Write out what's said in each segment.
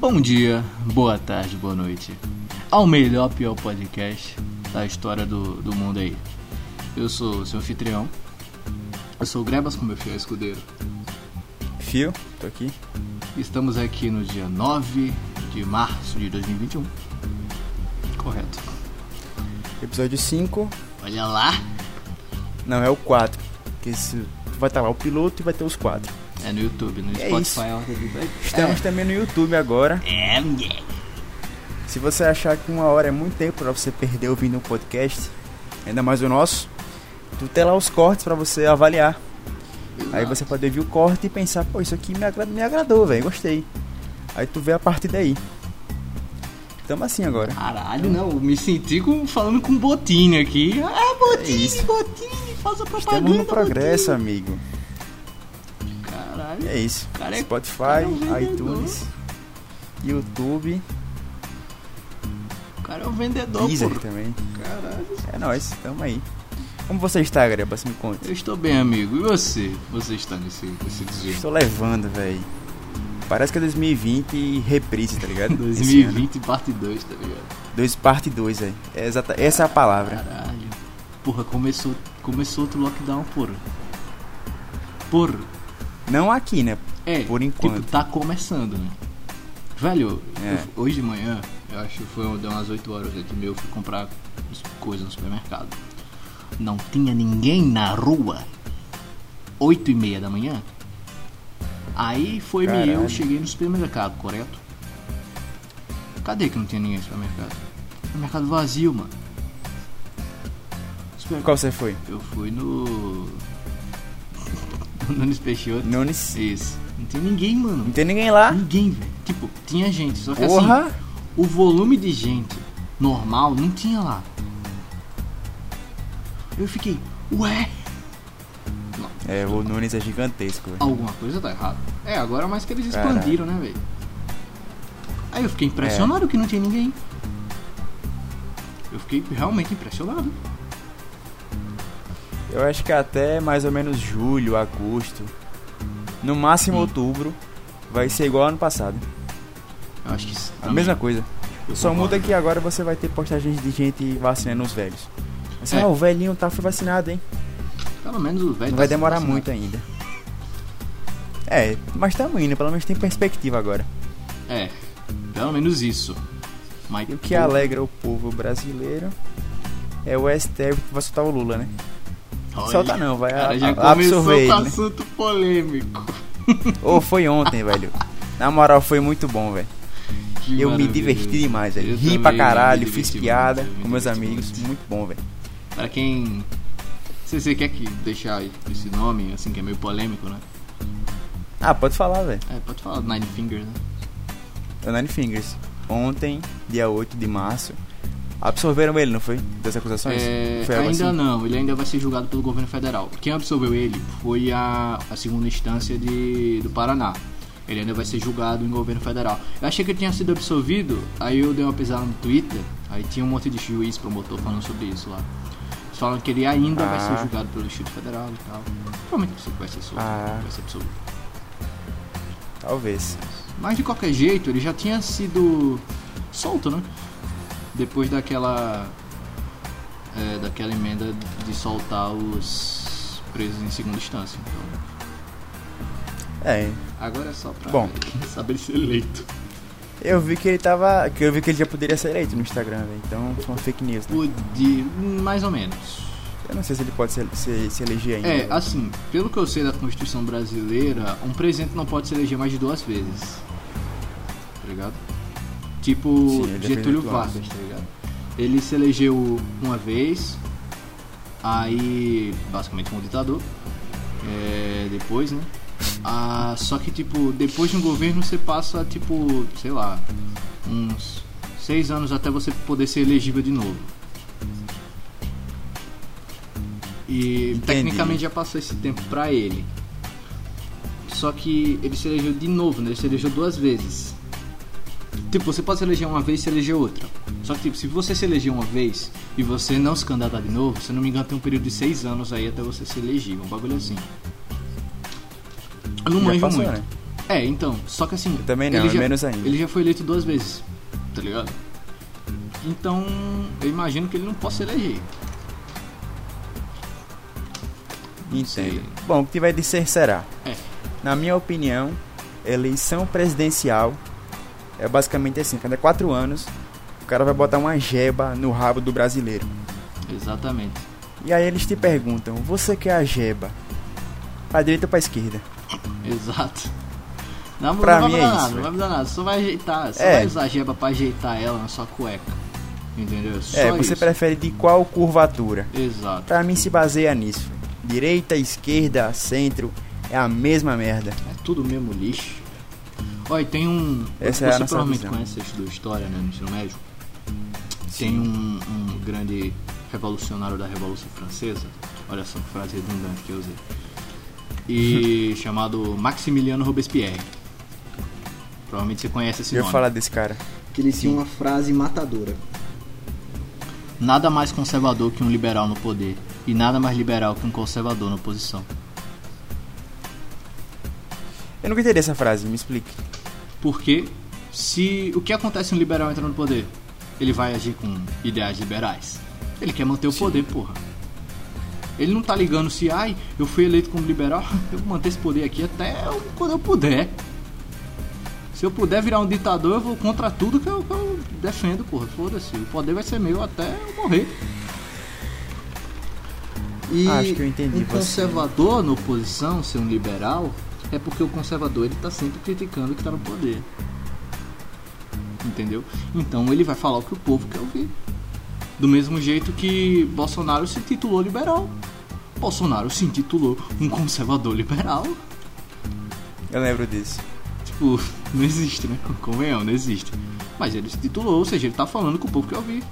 Bom dia, boa tarde, boa noite. Ao melhor pior podcast da história do, do mundo aí. Eu sou o seu anfitrião. Eu sou o Grebas com meu fiel escudeiro. Fio, tô aqui. Estamos aqui no dia 9 de março de 2021. Correto. Episódio 5. Olha lá. Não, é o 4. Porque esse, vai estar lá o piloto e vai ter os 4. É no YouTube, no É Spotify. é Estamos também no YouTube agora. É, é. Se você achar que uma hora é muito tempo pra você perder ouvindo um podcast, ainda mais o nosso, tu tem lá os cortes pra você avaliar. Aí você pode ouvir o corte e pensar, pô, isso aqui me, agra- me agradou, velho, gostei. Aí tu vê a partir daí. Tamo assim agora. Caralho, não, me senti com, falando com Botini aqui. Ah, Botini, isso. Botini, faz a propaganda. Estamos no progresso, Botini. amigo. E é isso. Cara, é- Spotify, é iTunes, YouTube, O cara é um vendedor, Deezer porra. também. Caralho. É nóis, tamo aí. Como você está, Grebas? Me conta. Eu estou bem, amigo. E você? Você está nesse, nesse dia? Estou levando, velho. Parece que é 2020 e reprise, tá ligado? Esse ano. 2020 parte 2, tá ligado? Dois, parte 2, velho. É exata, essa é a palavra. Caralho. Porra, começou, começou outro lockdown, porra. Porra. Não aqui, né? É, Por enquanto. tipo, tá começando, né? Velho, É. eu- hoje de manhã, eu acho que foi deu umas 8 horas aqui meu, eu fui comprar as coisas no supermercado. Não tinha ninguém na rua. 8 e meia da manhã. Aí foi me eu, cheguei no supermercado, correto? Cadê que não tinha ninguém no supermercado? Supermercado vazio, mano. Super- Qual você foi? Eu fui no. Nunes Peixoto. Nunes. Isso. Não tem ninguém, mano. Não tem ninguém lá. Ninguém, velho. Tipo, tinha gente, só que assim, Porra! o volume de gente normal não tinha lá. Eu fiquei, ué, É, o Nunes é gigantesco, velho. alguma coisa tá errada. É, agora mais que eles expandiram, né, velho? Aí eu fiquei impressionado que não tinha ninguém. Eu fiquei realmente impressionado. Eu acho que até mais ou menos julho, agosto, no máximo Hum. outubro, vai ser igual ano passado. Eu acho que isso A também- mesma coisa. eu Só concordo. muda que agora você vai ter postagens de gente vacinando os velhos. Assim, É. ah, o velhinho tá foi vacinado, hein? Pelo menos o velho Não tá vai demorar vacinado. muito ainda. É, mas tamo indo, pelo menos tem perspectiva agora. É, pelo menos isso. Mas E o que alegra o povo brasileiro é o STF que vai soltar o Lula, né? Olha, Solta não, vai cara a- já a- começou absorver com né? assunto polêmico. Ou foi ontem, velho. Na moral, foi muito bom, velho. Que Eu me diverti demais, velho. Eu Ri pra caralho, fiz piada muito, com meus amigos. muito. Bom, velho. Pra quem. Se você quer que deixar esse nome, assim, que é meio polêmico, né? Ah, pode falar, velho. É, pode falar Nine Fingers, né? É o Nine Fingers. Ontem, dia 8 de março, absorveram ele, não foi? Das acusações? É, ainda assim? não, ele ainda vai ser julgado pelo governo federal. Quem absorveu ele foi a, a segunda instância de, do Paraná. Ele ainda vai ser julgado em governo federal. Eu achei que ele tinha sido absolvido, aí eu dei uma pesada no Twitter, aí tinha um monte de juiz promotor falando sobre isso lá. Eles falam que ele ainda vai Ah. ser julgado pelo Distrito Federal e tal. Provavelmente vai ser solto, Ah. vai ser absolvido. Talvez. Mas de qualquer jeito, ele já tinha sido solto, né? Depois daquela. é, daquela emenda de soltar os presos em segunda instância. Então, É, agora é só pra Bom. saber ser eleito. eu vi que ele tava. Que eu vi que ele já poderia ser eleito no Instagram, velho. Então foi uma fake news, né? Podia. mais ou menos. Eu não sei se ele pode se, se, se eleger ainda. É, assim, pelo que eu sei da Constituição brasileira, um presidente não pode se eleger mais de duas vezes. Tá ligado? Tipo Sim, Getúlio Vargas, tá ligado? Ele se elegeu uma vez, aí basicamente como ditador. É, depois, né? Ah, só que tipo, depois de um governo você passa tipo, sei lá, uns seis anos até você poder ser elegível de novo. E Entendi. tecnicamente já passou esse tempo pra ele. Só que ele se elegeu de novo, né? Ele se elegeu duas vezes. Tipo, você pode se eleger uma vez e se eleger outra. Só que, tipo, se você se eleger uma vez e você não se candidatar de novo, se não me engano, tem um período de seis anos aí até você ser elegível. Um bagulho assim. Eu não Já manjo passou, muito. né? É, então, só que assim. Eu também não, ele é já, menos ainda. Ele já foi eleito duas vezes, tá ligado? Então, eu imagino que ele não possa eleger. Entendo. sei. Bom, o que tiver de ser será. É. Na minha opinião, eleição presidencial é basicamente assim, cada quatro anos o cara vai botar uma jeba no rabo do brasileiro. Exatamente. E aí eles te perguntam, você quer a jeba? Pra direita ou pra esquerda? Exato. Não, Pra não vai é mudar isso, nada, velho. não vai mudar nada. Só vai ajeitar, só É. vai usar a jeba pra ajeitar ela na sua cueca. Entendeu? Só é, você isso. prefere de qual curvatura? Exato. Pra mim se baseia nisso. Direita, esquerda, centro, é a mesma merda. É tudo mesmo lixo. Olha, tem um. Essa é a você nossa provavelmente visão. conhece, você estudou história, né, no ensino médio. Tem um, um grande revolucionário da Revolução Francesa. Olha só que frase redundante que eu usei. E chamado Maximiliano Robespierre. Provavelmente você conhece esse Eu nome. falar desse cara. que ele tinha uma frase matadora. Nada mais conservador que um liberal no poder e nada mais liberal que um conservador na oposição. Eu nunca entendi essa frase, me explique. Porque se o que acontece se um liberal entra no poder? Ele vai agir com ideais liberais. Ele quer manter o poder, porra. Ele não tá ligando se, ai, eu fui eleito como liberal, eu vou manter esse poder aqui até quando eu puder. Se eu puder virar um ditador, eu vou contra tudo que eu, que eu defendo, porra. Foda-se, o poder vai ser meu até eu morrer. E Acho que eu entendi um você. conservador na oposição, ser um liberal, é porque o conservador ele tá sempre criticando o que tá no poder. Entendeu? Então ele vai falar o que o povo quer ouvir. Do mesmo jeito que Bolsonaro se titulou liberal. Bolsonaro se intitulou um conservador liberal. Eu lembro disso. Tipo, não existe, né? Convenhamos, não existe. Mas ele se titulou, ou seja, ele tá falando que o povo quer ouvir.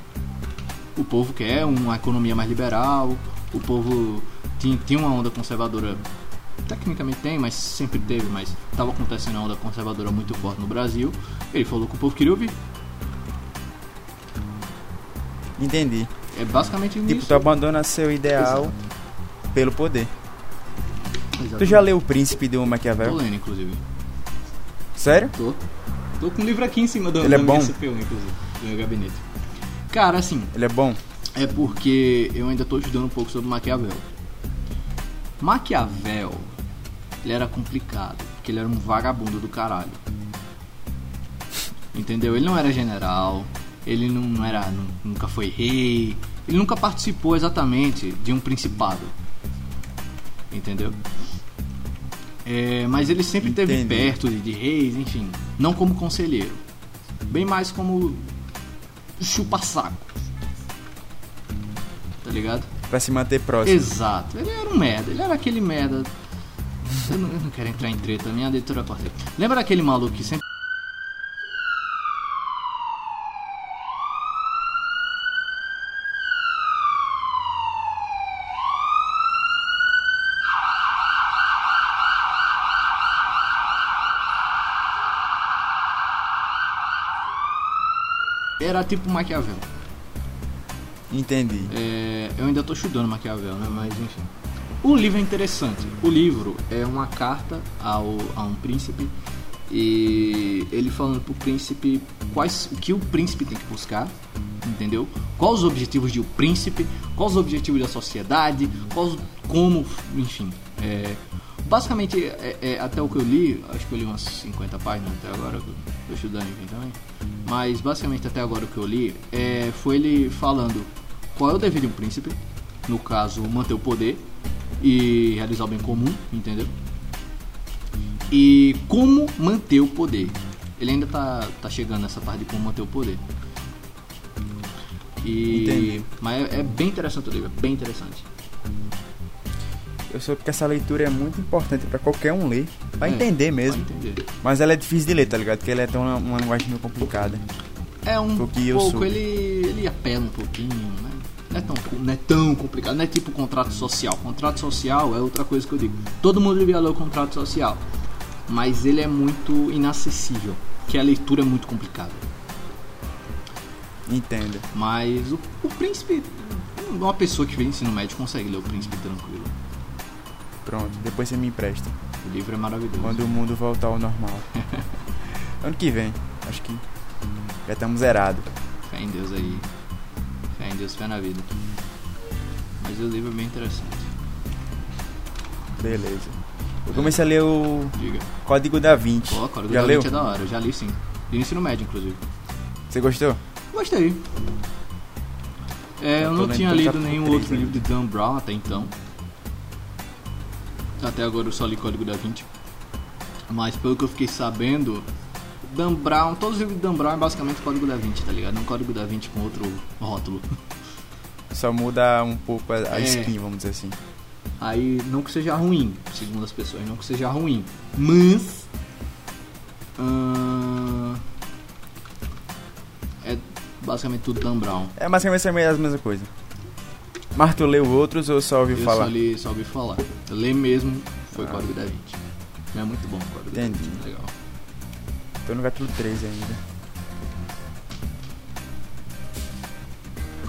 O povo quer uma economia mais liberal, o povo tinha, tinha uma onda conservadora, tecnicamente tem, mas sempre teve, mas tava acontecendo uma onda conservadora muito forte no Brasil. Ele falou que o povo queria ouvir. Entendi. É basicamente Tipo, isso. tu abandona seu ideal Exato. pelo poder. Tu Exatamente. já leu O Príncipe do Maquiavel? Tô lendo, inclusive. Sério? Tô. Tô com um livro aqui em cima do Ele é bom? CPU, inclusive, do meu gabinete. Cara, assim, Ele é bom? é porque eu ainda estou estudando um pouco sobre Maquiavel. Maquiavel, ele era complicado, porque ele era um vagabundo do caralho. Entendeu? Ele não era general, ele não era, nu- nunca foi rei, ele nunca participou exatamente de um principado. Entendeu? É, mas ele sempre esteve Entendi. perto de, de reis, enfim, não como conselheiro, bem mais como chupa-saco. Tá ligado? Pra se manter próximo. Exato. Ele era um merda. Ele era aquele merda. Eu não, eu não quero entrar em treta, minha leitura corta. Lembra daquele maluco que sempre. Era tipo Maquiavel. Entendi. É, eu ainda tô estudando Maquiavel, né? Mas enfim. O livro é interessante. O livro é uma carta ao, a um príncipe e ele falando pro príncipe quais o que o príncipe tem que buscar, entendeu? Quais os objetivos de o príncipe, quais os objetivos da sociedade, quais como, enfim. É, basicamente, é, é, até o que eu li, acho que eu li umas 50 páginas até agora, tô estudando enfim também. Mas basicamente até agora o que eu li é, foi ele falando qual é o dever de um príncipe, no caso, manter o poder e realizar o bem comum, entendeu? E como manter o poder. Ele ainda tá, tá chegando nessa parte de como manter o poder. E, Entendi. Mas é, é bem interessante o livro, é bem interessante. Eu soube que essa leitura é muito importante pra qualquer um ler. Pra É, entender mesmo. Entender. Mas ela é difícil de ler, tá ligado? Porque ela é tão uma, uma linguagem meio complicada. É um pouco, ele, ele apela um pouquinho, né? Não é, tão, não é tão complicado, não é tipo contrato social. Contrato social é outra coisa que eu digo. Todo mundo devia ler o contrato social. Mas ele é muito inacessível, que a leitura é muito complicada. Entenda. Mas o, o príncipe, uma pessoa que vem ensino médio consegue ler o príncipe tranquilo. Pronto, depois você me empresta. O livro é maravilhoso. Quando o mundo voltar ao normal. ano que vem, acho que já estamos zerados. Fé em Deus aí. Deus, fé na vida. Mas o livro é bem interessante. Beleza. Eu comecei a ler o Diga. Código da Vinci. Pô, Código já da leu? Vinci é da hora, eu já li sim. No ensino médio, inclusive. Você gostou? Gostei. É, eu Eu não tinha lido nenhum três, outro né? livro de Dan Brown até então. Até agora eu só li Código da Vinci. Mas pelo que eu fiquei sabendo, Dan Brown, todos os livros de Dan Brown é basicamente Código da Vinci, tá ligado? Não Código da Vinci com outro rótulo. Só muda um pouco a, a É. skin, vamos dizer assim. Aí, não que seja ruim, segundo as pessoas, não que seja ruim. Mas. ahn, é basicamente tudo Dan Brown. É basicamente mesma- a mesma coisa. Mas tu leu outros ou só ouviu Eu falar? só, li, só ouvi falar. Eu li mesmo, foi Ah. Código da Vinci. É muito bom o Código da Entendi. Vinci, legal. Tô no capítulo 3 ainda.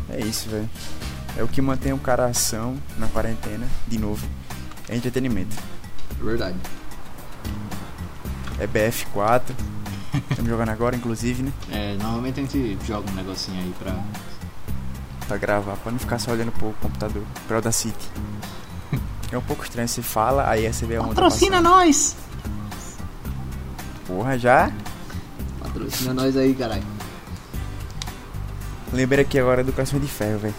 É isso, velho. É o que mantém o cara ação na quarentena, de novo. É entretenimento. Verdade. É BF4. Estamos jogando agora, inclusive, né? É, normalmente a gente joga um negocinho aí pra. Pra gravar, pra não ficar só olhando pro computador. Pro Audacity. É um pouco estranho, você fala, aí você vê a onda passando. nós! Porra, já? Patrocina nós aí, caralho. Lembrei aqui agora do Coração de Ferro, velho.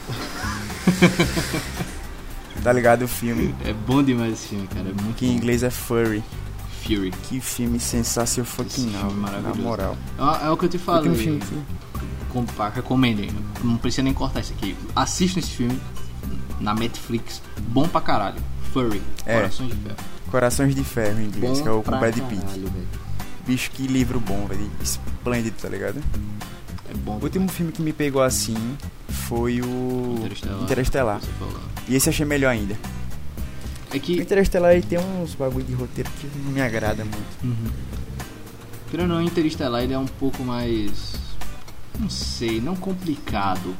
tá ligado o filme? É bom demais esse filme, cara. É muito Que em inglês é Furry. Fury. Que filme sensacional, Esse filme na maravilhoso. moral. É, é o que eu te falei. Filme que- Com, pá, recomendem. Não precisa nem cortar isso aqui. Assistam esse filme na Netflix. Bom pra caralho. Furry. É. Corações de Ferro. Corações de Ferro em inglês, Bom que é o com Brad Pitt. Bicho, que livro bom, velho. Esplêndido, tá ligado? É bom. O último filme que me pegou assim foi o Interestelar. Interestelar. E esse achei melhor ainda. É O que. Interestelar ele tem uns bagulho de roteiro que não me agrada muito. Uhum. Querendo ou não, Interestelar ele é um pouco mais. Não sei, não complicado.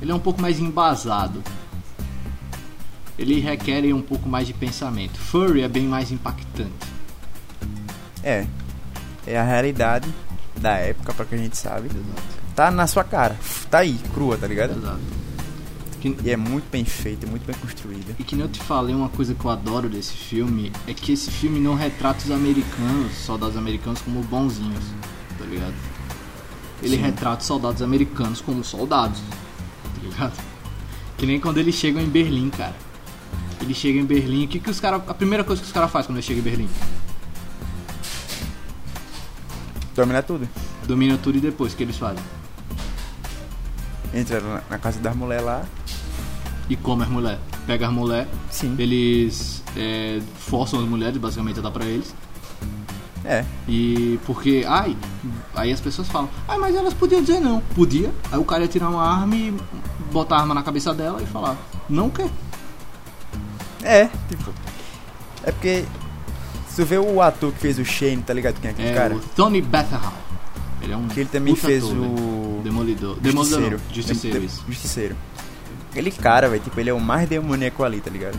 Ele é um pouco mais embasado. Ele requer um pouco mais de pensamento. Furry é bem mais impactante. É. É a realidade da época, pra que a gente sabe. Exato. Tá na sua cara. Tá aí, crua, tá ligado? Exato. Que- E é muito bem feita, muito bem construída. E que nem eu te falei, uma coisa que eu adoro desse filme é que esse filme não retrata os americanos, soldados americanos, como bonzinhos, tá ligado? Ele Sim. retrata os soldados americanos como soldados, tá ligado? Que nem quando eles chegam em Berlim, cara. Ele chega em Berlim, o que, que os caras. A primeira coisa que os caras fazem quando eles chegam em Berlim? Domina tudo. Domina tudo e depois, o que eles fazem? Entra na, na casa das mulheres lá. E come as mulheres. Pega as mulheres, Sim. eles é, forçam as mulheres, basicamente, a dar pra eles. É. E porque, ai, aí as pessoas falam, ai, mas elas podiam dizer não. Podia. Aí o cara ia tirar uma arma e botar a arma na cabeça dela e falar, não quer. É, tipo. É porque. Se tu vê o ator que fez o Shane, tá ligado quem é aquele É cara? o Tony Bethel. Ele é um Que ele também fez ator, o. Demolidor. Demolidor Justiceiro. Justiceiro. Aquele cara, velho, tipo, ele é o mais demoníaco ali, tá ligado?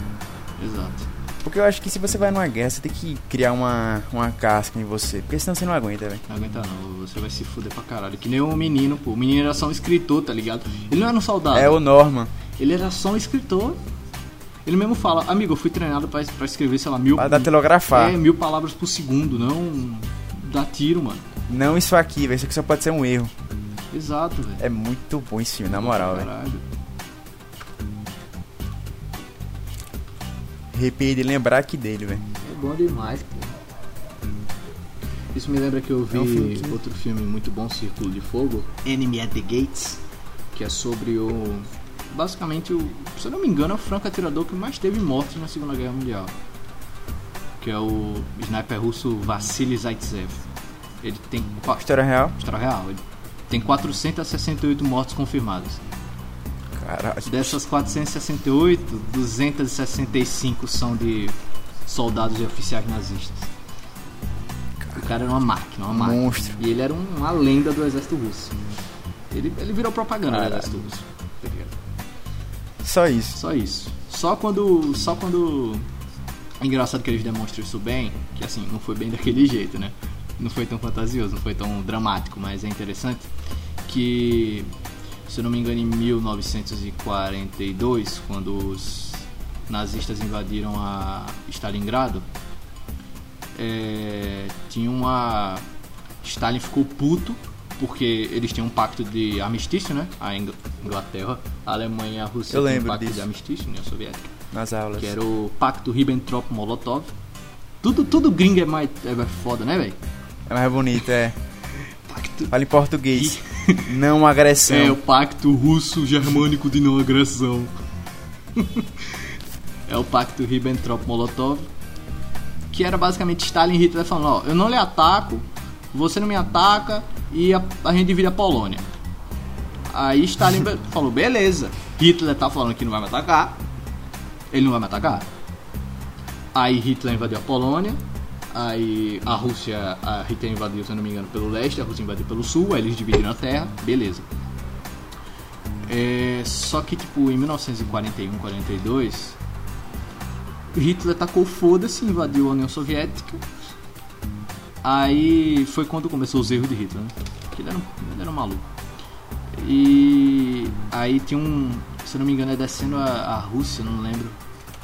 Exato. Porque eu acho que se você vai numa guerra, você tem que criar uma, uma casca em você. Porque senão você não aguenta, velho. Não aguenta não, você vai se fuder pra caralho. Que nem o menino, pô. O menino era só um escritor, tá ligado? Ele não era um soldado. É o Norman. Ele era só um escritor. Ele mesmo fala, amigo, eu fui treinado pra, pra escrever, sei lá, mil... Pra datilografar. É, mil palavras por segundo, não dá tiro, mano. Não isso aqui, velho. Isso aqui só pode ser um erro. Exato, velho. É muito bom esse filme, na moral, velho. Caralho. Arrepiei de lembrar aqui dele, velho. É bom demais, pô. Isso me lembra que eu vi É um filme que- outro filme muito bom, Círculo de Fogo, Enemy at the Gates, que é sobre o. Basicamente, o, se eu não me engano, é o franco atirador que mais teve mortes na Segunda Guerra Mundial. Que é o sniper russo Vassily Zaitsev. Ele tem. História real? História real. Ele tem 468 mortes confirmadas. Caralho. Dessas 468, 265 são de soldados e oficiais nazistas. O cara era uma máquina, uma máquina. Monstro. E ele era um- uma lenda do exército russo. Ele, ele virou propaganda Caralho. do exército russo. Só isso. Só isso. Só quando. Só quando Engraçado que eles demonstram isso bem, que assim, não foi bem daquele jeito, né? Não foi tão fantasioso, não foi tão dramático, mas é interessante que, se eu não me engano, em 1942, quando os nazistas invadiram a Stalingrado, é, tinha uma. Stalin ficou puto porque eles tinham um pacto de armistício, né? A Inglaterra, a Alemanha a Rússia Eu tinham um lembro pacto disso. de armistício, União Soviética, Nas aulas. que era o pacto Ribbentrop-Molotov. Tudo, tudo gringo é mais é mais foda, né, velho? É mais bonito, é. Pacto Fala em português. Não agressão. É o pacto russo-germânico de não agressão. é o pacto Ribbentrop-Molotov, que era basicamente Stalin e Hitler falando: ó, eu não lhe ataco, você não me ataca e a, a gente divide a Polônia. Aí Stalin falou: beleza, Hitler tá falando que não vai me atacar, ele não vai me atacar. Aí Hitler invadiu a Polônia. Aí a Rússia, a Hitler invadiu, se eu não me engano, pelo leste, a Rússia invadiu pelo sul, aí eles dividiram a terra, beleza. É, só que, tipo, em 1941, 42, Hitler tacou foda-se, invadiu a União Soviética. Aí foi quando começou os erros de Hitler, né? Que ele era, um, ele era um maluco. E aí tinha um, se não me engano, é descendo a, a Rússia, não lembro.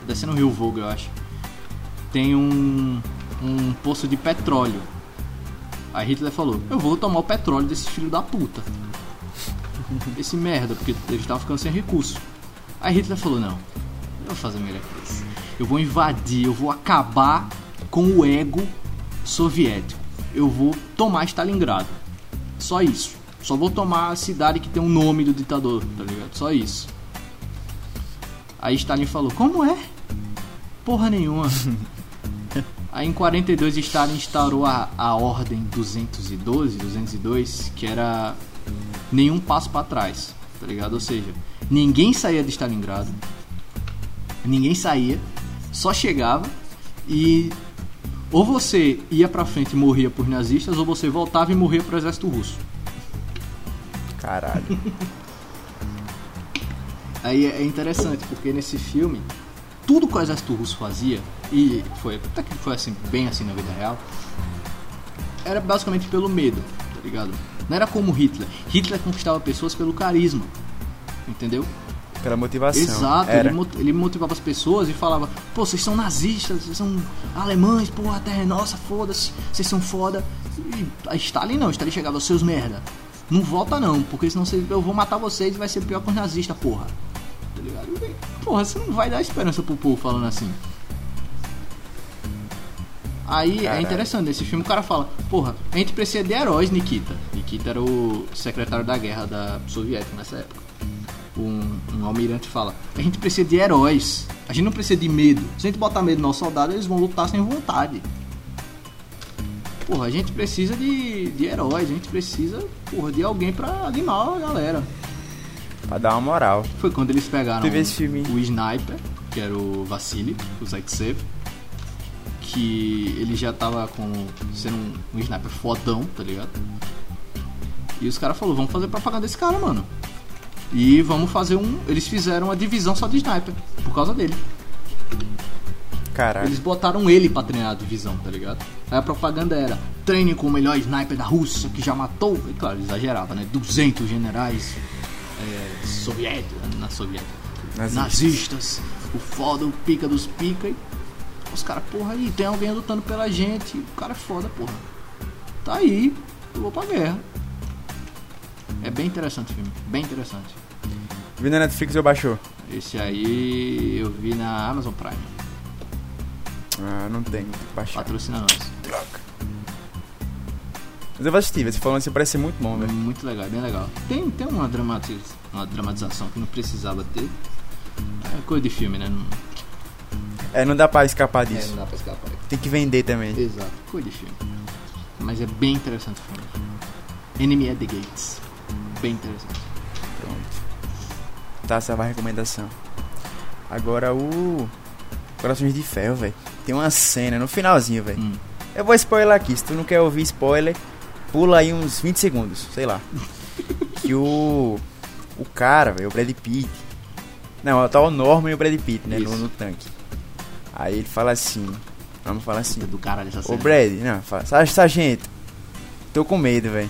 É descendo o Rio Volga, eu acho. Tem um, um poço de petróleo. Aí Hitler falou: Eu vou tomar o petróleo desse filho da puta. Esse merda, porque eles estavam ficando sem recurso. Aí Hitler falou: Não, eu vou fazer melhor que isso. Eu vou invadir, eu vou acabar com o ego soviético. Eu vou tomar Stalingrado. Só isso. Só vou tomar a cidade que tem o nome do ditador, tá ligado? Só isso. Aí Stalin falou: Como é? Porra nenhuma. Aí em 42 Stalin instaurou a, a ordem 212, 202, que era nenhum passo pra trás, tá ligado? Ou seja, ninguém saía de Stalingrado, ninguém saía, só chegava e ou você ia pra frente e morria por nazistas, ou você voltava e morria pro exército russo. Caralho. Aí é interessante, porque nesse filme, tudo que o exército russo fazia, e foi até que foi assim, bem assim na vida real, era basicamente pelo medo, tá ligado? Não era como Hitler. Hitler conquistava pessoas pelo carisma, entendeu? Pela motivação. Exato, Era. ele, ele motivava as pessoas e falava: pô, vocês são nazistas, vocês são alemães, pô, a terra é nossa, foda-se, vocês são foda. E a Stalin não, Stalin chegava, seus merda. Não volta não, porque senão vocês- eu vou matar vocês e vai ser pior que os nazistas, porra. Tá ligado? Porra, você não vai dar esperança pro povo falando assim. Aí é Caralho. interessante, nesse filme o cara fala, porra, a gente precisa de heróis, Nikita. Nikita era o secretário da guerra da soviética nessa época um, um almirante fala: A gente precisa de heróis. A gente não precisa de medo. Se a gente botar medo nos soldados, eles vão lutar sem vontade. Porra, a gente precisa de, de heróis. A gente precisa, porra, de alguém pra animar a galera. Pra dar uma moral. Foi quando eles pegaram o Sniper, que era o Vassili, o Zaitsev. Que ele já tava como sendo um, um sniper fodão, tá ligado? E os caras falaram, vamos fazer propaganda desse cara, mano. E vamos fazer um. Eles fizeram uma divisão só de sniper, por causa dele. Caralho. Eles botaram ele pra treinar a divisão, tá ligado? Aí a propaganda era: treine com o melhor sniper da Rússia que já matou. E claro, exagerava, né? 200 generais é, soviéticos, na soviética, Nazistas. nazistas, o foda, o pica dos pica. E os caras, porra, aí tem alguém lutando pela gente. O cara é foda, porra. Tá aí, eu vou pra guerra. É bem interessante o filme, bem interessante. Viu na Netflix ou baixou? Esse aí eu vi na Amazon Prime. Ah, não tem. Baixar. Patrocina nós. Droga. Mas eu vou assistir, você falando assim parece muito bom, velho. Muito legal, é bem legal. Tem, tem uma, dramatiz, uma dramatização que não precisava ter. É coisa de filme, né? Não, É, não dá pra escapar é, disso. não dá pra escapar. Tem que vender também. Exato, coisa de filme. Mas é bem interessante o filme. Enemy at the Gates. Bem interessante. Tá, essa vai a recomendação. Agora o. Corações de Ferro, velho. Tem uma cena no finalzinho, velho. Hum. Eu vou spoiler aqui. Se tu não quer ouvir spoiler, pula aí uns 20 segundos, sei lá. que o. O cara, velho, o Brad Pitt. Não, tá o Norman e o Brad Pitt, né? No, no tanque. Aí ele fala assim, vamos falar assim, Puta do caralho essa ô cena. Brad, não, fala, "Sarge- sargento, tô com medo, velho.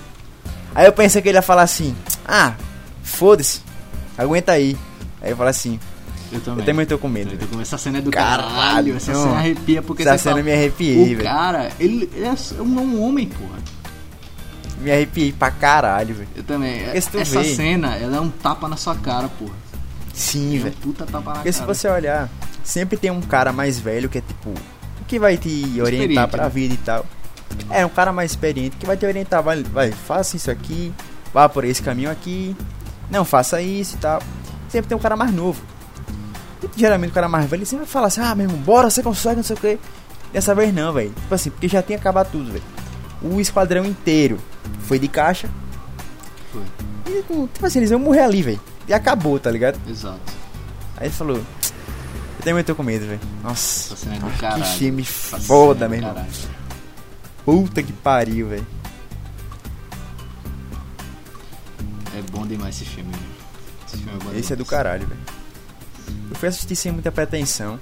Aí eu pensei que ele ia falar assim, ah, foda-se, aguenta aí. Aí eu falo assim, Eu também. eu também tô com medo, Eu tô com- Essa cena é do Caralho, caralho. Essa cena arrepia porque Essa você cena fala, me arrepiei, velho. cara, ele ele é um, homem, porra. Me arrepiei pra caralho, velho. Eu também. Porque se Essa vê- cena, ela é um tapa na sua cara, porra. Sim, É velho. puta tapa na Porque se cara. você olhar, sempre tem um cara mais velho que é tipo. que vai te orientar pra né? vida e tal. É, um cara mais experiente que vai te orientar, vai, vai, faça isso aqui, vá por esse caminho aqui, não faça isso e tal. Sempre tem um cara mais novo. E, geralmente o cara mais velho sempre fala assim, ah meu irmão, bora, você consegue, não sei o que. Dessa vez não, velho. Tipo assim, porque já tinha acabado tudo, velho. O esquadrão inteiro foi de caixa. Foi. E, tipo assim, eles iam morrer ali, velho. E acabou, tá ligado? Exato. Aí ele falou. Eu também tô com medo, velho. Nossa. É do que filme Essa foda, meu irmão. Puta que pariu, velho. É bom demais esse filme. Esse filme é Esse é do caralho, velho. Eu fui assistir sem muita pretensão.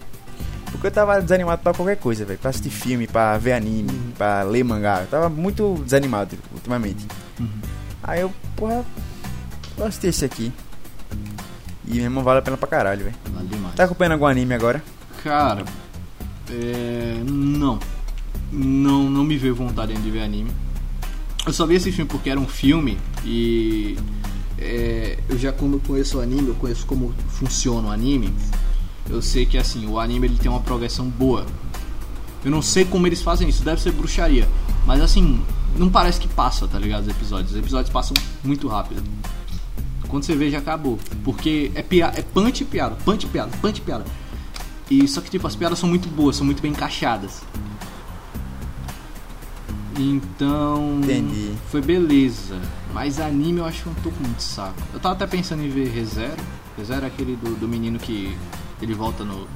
Porque eu tava desanimado pra qualquer coisa, velho. Pra assistir filme, pra ver anime, Uhum. pra ler mangá. Eu tava muito desanimado ultimamente. Uhum. Aí eu, porra, vou assistir esse aqui. E meu irmão vale a pena pra caralho, velho. Vale demais. Tá acompanhando algum anime agora? Cara, é... não. Não, não me veio vontade ainda de ver anime. Eu só vi esse filme porque era um filme e é, eu já eu conheço o anime, eu conheço como funciona o anime. Eu sei que assim, o anime ele tem uma progressão boa. Eu não sei como eles fazem isso, deve ser bruxaria. Mas assim, não parece que passa, tá ligado? Os episódios. Os episódios passam muito rápido. Quando você vê já acabou. Porque é, pia é punch e piada, punch e piada, punch e piada. E só que tipo, as piadas são muito boas, são muito bem encaixadas. Então. Entendi. Foi beleza. Mas anime eu acho que eu não tô com muito saco. Eu tava até pensando em ver ReZero. ReZero é aquele do, do menino que ele volta no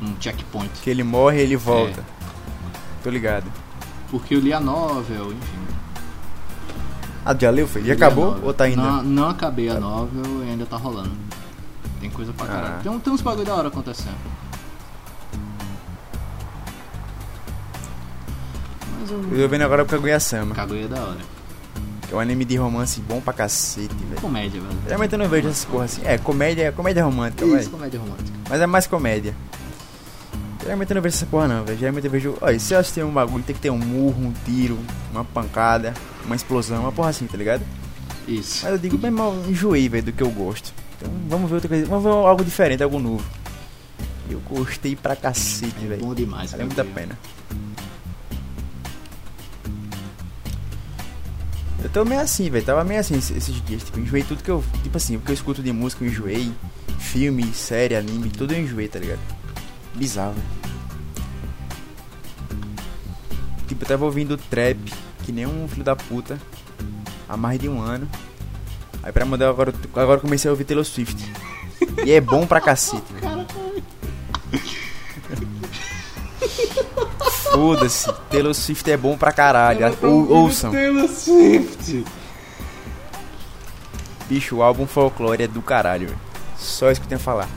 num checkpoint. Que ele morre e ele volta. Tô ligado. Porque eu li a novel, enfim. Ah, já leu, foi? Já acabou? Ou tá ainda? Não, não acabei a novel e ainda tá rolando. Tem coisa pra caralho. Ah. Tem, um- tem uns bagulho da hora acontecendo. Mas Eu tô vendo agora o Kaguya-sama. Kaguya é da hora. Que é um anime de romance bom pra cacete, velho. Comédia, velho. Geralmente eu não vejo essas porra assim. É, comédia, comédia romântica, Isso, velho. comédia romântica. Mas é mais comédia. Geralmente eu não vejo essa porra não, velho. Geralmente eu vejo. Olha, se eu assistir um bagulho, tem que ter um murro, um tiro, uma pancada, uma explosão, uma porra assim, tá ligado? Isso. Mas eu digo, bem mal, enjoei, velho, do que eu gosto. Então vamos ver outra coisa. Vamos ver algo diferente, algo novo. Eu gostei pra cacete, É velho. bom demais, Valeu muito a pena. Eu tô meio assim, velho. Tava meio assim esses dias. Tipo, enjoei tudo que eu. Tipo assim, o que eu escuto de música eu enjoei. Filme, série, anime, tudo eu enjoei, tá ligado? Bizarro, velho. Tipo, eu tava ouvindo trap, que nem um filho da puta, há mais de um ano. Aí pra mudar agora, agora comecei a ouvir Taylor Swift. E é bom pra cacete, velho. Foda-se, Taylor Swift é bom pra caralho. Ou, ouçam. Taylor Swift. Bicho, o álbum Folklore é do caralho, velho. Só isso que eu tenho a falar.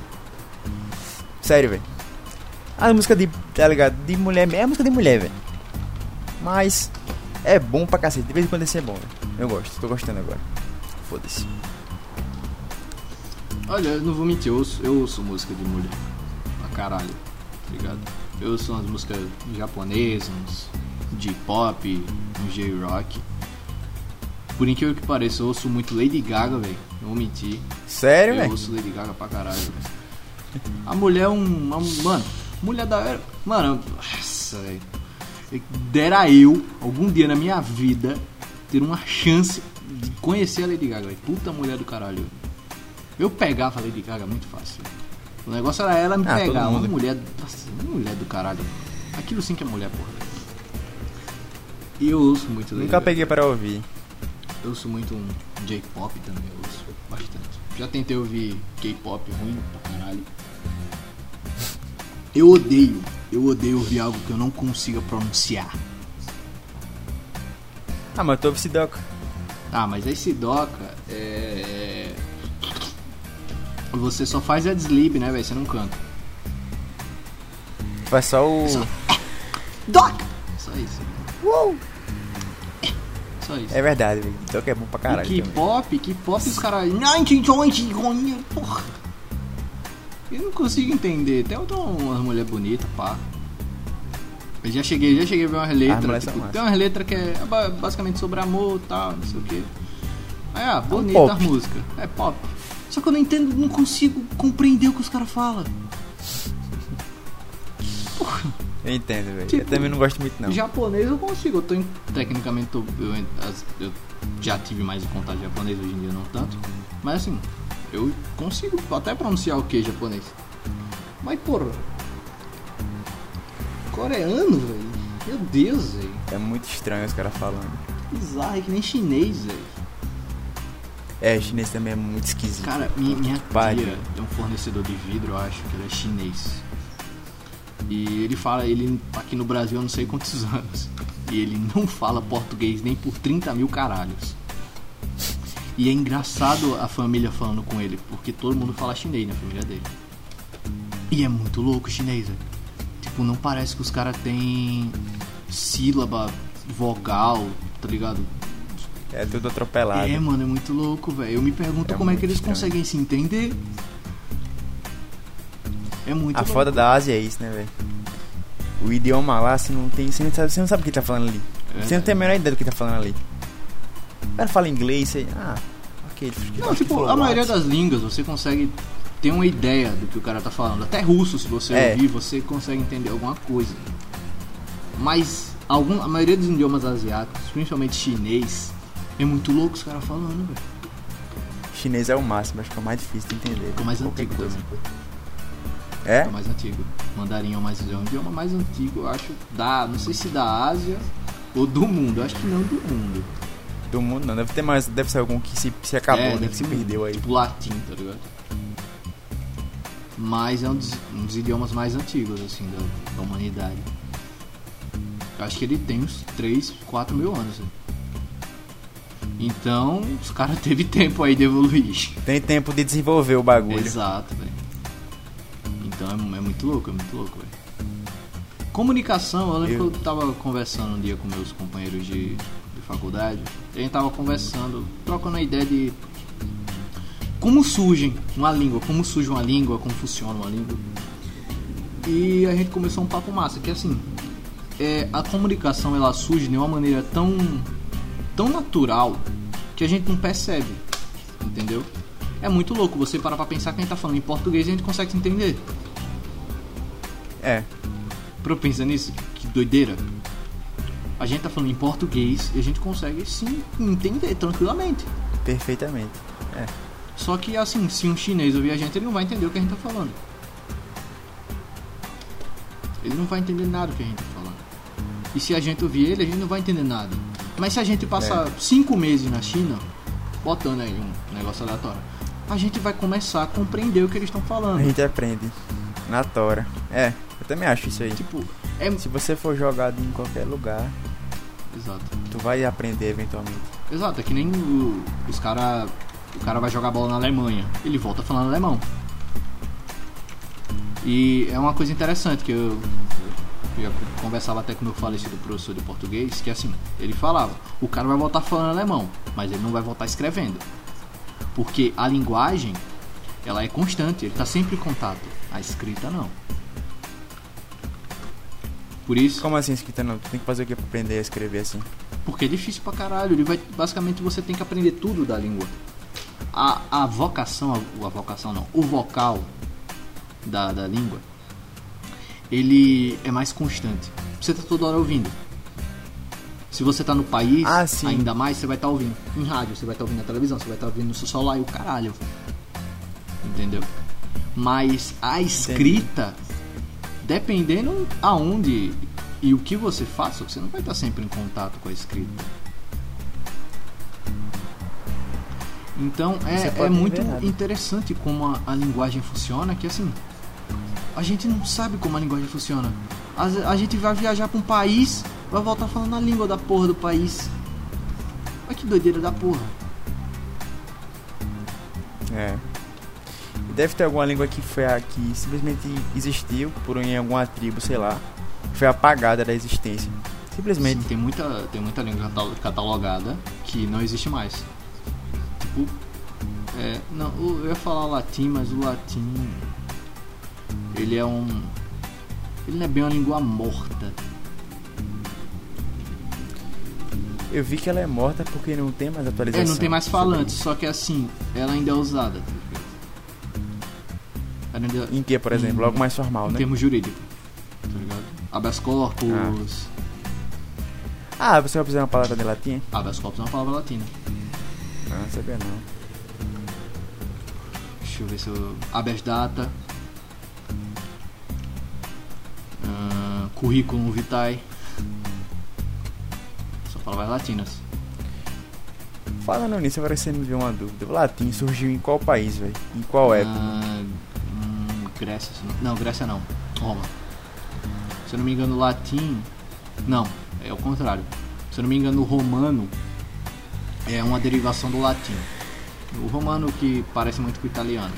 Sério, velho. A música de, tá ligado? De mulher mesmo, é música de mulher, velho. Mas é bom pra cacete. De vez em quando esse é bom, velho. Eu gosto, tô gostando agora. Foda-se. Olha, eu não vou mentir, eu ouço, eu ouço música de mulher. Pra caralho, tá ligado? Eu ouço umas músicas japonesas, uns J-pop, um J-rock. Por incrível que pareça, eu ouço muito Lady Gaga, velho. Não vou mentir. Sério, Eu velho? ouço Lady Gaga pra caralho, velho. A mulher é um. uma- mano, mulher da era. Mano, nossa, velho. Dera eu, algum dia na minha vida, ter uma chance de conhecer a Lady Gaga, velho. Puta mulher do caralho. Eu pegava a Lady Gaga muito fácil. O negócio era ela me Ah, pegar. Uma mulher. Nossa, uma mulher do caralho. Aquilo sim que é mulher, porra. E eu ouço muito Nunca peguei para ouvir. Eu ouço muito um J-pop também, eu ouço bastante. Já tentei ouvir K-pop ruim pra caralho. Eu odeio, eu odeio ouvir algo que eu não consiga pronunciar. Ah, mas tu ouve Sidoca. Ah, mas esse doca é. Você só faz a sleep, né, velho? Você não canta. Faz só o. Só- Doc! Só isso. Só isso. É verdade, velho. TikTok é bom pra caralho. e também. K-pop, K-pop os caras. 1920, porra. Eu não consigo entender. Tem umas mulheres bonitas, pá. Eu já cheguei, já cheguei a ver umas letras. mulheres são tipo, tem umas letras que é ba- basicamente sobre amor e tal, não sei o que. Aí, ah, bonita pop. a música. É pop. Só que eu não entendo, não consigo compreender o que os caras falam. Eu entendo, velho. Tipo, eu também não gosto muito, não. Japonês eu consigo, eu tô em, tecnicamente tô- eu, eu já tive mais em contato japonês, hoje em dia não tanto. Mas assim, eu consigo até pronunciar o que japonês. Mas porra. Coreano, velho. Meu Deus, velho. É muito estranho os caras falando. Bizarro, é que nem chinês, velho. É, chinês também é muito esquisito. Cara, minha, minha tia tem um fornecedor de vidro, eu acho que ele é chinês. E ele fala, ele aqui no Brasil há não sei quantos anos. E ele não fala português nem por 30 mil caralhos. E é engraçado a família falando com ele, porque todo mundo fala chinês na família dele. E é muito louco o chinês, velho. Tipo, não parece que os caras têm sílaba, vogal, tá ligado? É tudo atropelado. É, mano, é muito louco, velho. Eu me pergunto É como é que eles estranho. conseguem se entender. É muito A louco. foda da Ásia é isso, né, velho? O idioma lá, você não tem. Você não sabe, você não sabe o que tá falando ali. É. Você não tem a menor ideia do que tá falando ali. O cara fala inglês, você. Ah, ok. Não, tipo, a maioria das línguas você consegue ter uma ideia do que o cara tá falando. Até russo, se você É. ouvir, você consegue entender alguma coisa. Mas algum, a maioria dos idiomas asiáticos, principalmente chinês, é muito louco os caras falando, velho. Chinês é o máximo, acho que é o mais difícil de entender. É o mais antigo coisa. também. É? É o mais antigo. Mandarim é o, mais, é o idioma mais antigo, eu acho, da. Não sei se da Ásia ou do mundo. Eu acho que não do mundo. Do mundo não, deve ter mais. Deve ser algum que se, se acabou, É, né? Que se perdeu aí. Tipo latim, tá ligado? Mas é um dos, um dos idiomas mais antigos, assim, da, da humanidade. Eu acho que ele tem uns 3, 4 mil anos. né? Então, os caras teve tempo aí de evoluir. Tem tempo de desenvolver o bagulho. Exato, velho. Então é, é muito louco, é muito louco, velho. Comunicação, eu lembro Eu- que eu tava conversando um dia com meus companheiros de, de faculdade. A gente tava conversando, trocando a ideia de como surge uma língua, como surge uma língua, como funciona uma língua. E a gente começou um papo massa, que assim, é, a comunicação ela surge de uma maneira tão, tão natural que a gente não percebe, entendeu? É muito louco você parar pra pensar que a gente tá falando em português e a gente consegue se entender. É. Pra eu pensar nisso, que doideira. A gente tá falando em português e a gente consegue sim entender tranquilamente. Perfeitamente. É. Só que assim, se um chinês ouvir a gente, ele não vai entender o que a gente tá falando. Ele não vai entender nada do que a gente tá falando. E se a gente ouvir ele, a gente não vai entender nada. Mas se a gente passar cinco meses na China, botando aí um negócio aleatório, a gente vai começar a compreender o que eles estão falando. A gente aprende. Na tora. É, eu também acho isso aí. Tipo, é. Se você for jogado em qualquer lugar, Exato. tu vai aprender eventualmente. Exato, é que nem o- os cara. O cara vai jogar bola na Alemanha. Ele volta falando alemão. E é uma coisa interessante que eu, eu conversava até com meu falecido professor de português, que assim, ele falava, o cara vai voltar falando alemão, mas ele não vai voltar escrevendo. Porque a linguagem, ela é constante, ele está sempre em contato. A escrita não. Por isso, Como assim escrita não? Tu tem que fazer o que pra aprender a escrever assim? porque é difícil pra caralho. Ele vai, basicamente você tem que aprender tudo da língua. A, a vocação, a, a vocação não, o vocal da, da língua, ele é mais constante. Você tá toda hora ouvindo. Se você tá no país, Ah, ainda mais você vai estar ouvindo. Em rádio, você vai estar ouvindo na televisão, você vai estar ouvindo no seu celular e o caralho. Entendeu? Mas a escrita, dependendo aonde e o que você faça, você não vai estar sempre em contato com a escrita. Então é, é muito interessante como a, a linguagem funciona, que assim, a gente não sabe como a linguagem funciona. A, a gente vai viajar para um país, vai voltar falando a língua da porra do país. Olha que doideira da porra. É. Deve ter alguma língua que foi a que simplesmente existiu por em alguma tribo, sei lá. Foi apagada da existência. Simplesmente. Sim, tem muita, tem muita língua catal- catalogada que não existe mais. Tipo, é, não, eu ia falar latim, mas o latim ele é um ele não é bem uma língua morta. Eu vi que ela é morta porque não tem mais É, atualização. não tem mais falantes, só que assim, ela ainda é usada. ainda. Em que, por exemplo? Em- Algo mais formal, em né? termos jurídicos, tá ligado? Habeas corpus. Ah, você vai precisar de uma palavra de latim? Habeas corpus é uma palavra latina. Ah, não sabia não. Deixa eu ver se eu. Habeas data. Ah, currículo vitae. Só palavras latinas. Falando nisso, agora você me deu uma dúvida. O latim surgiu em qual país, velho? Em qual época? Ah, hum, Grécia. Não, Grécia não. Roma. Se eu não me engano, o latim. Não, é o contrário. Se eu não me engano, o romano é uma derivação do latim. O romano que parece muito com o italiano.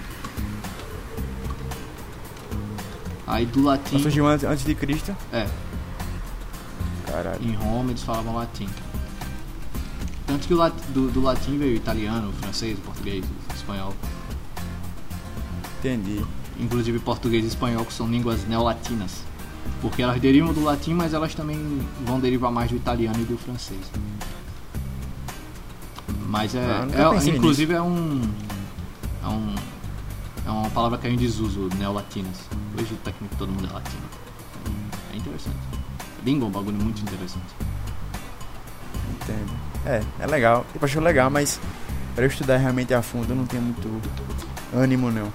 Aí do latim. Ela surgiu antes, antes de Cristo? É, Caralho. em Roma eles falavam latim. Tanto que o lat- do, do latim veio o italiano, o francês, o português, o espanhol. Entendi. Inclusive português e espanhol, que são línguas neolatinas. Porque elas derivam do latim, mas elas também vão derivar mais do italiano e do francês. Mas é. Ah, é- inclusive é um. É um. É uma palavra que é em desuso, neolatinas. Hoje técnico todo mundo é latino. É interessante. É um bagulho muito interessante. Entendo. É, é legal. Tipo, acho legal, mas pra eu estudar realmente a fundo eu não tenho muito ânimo, não.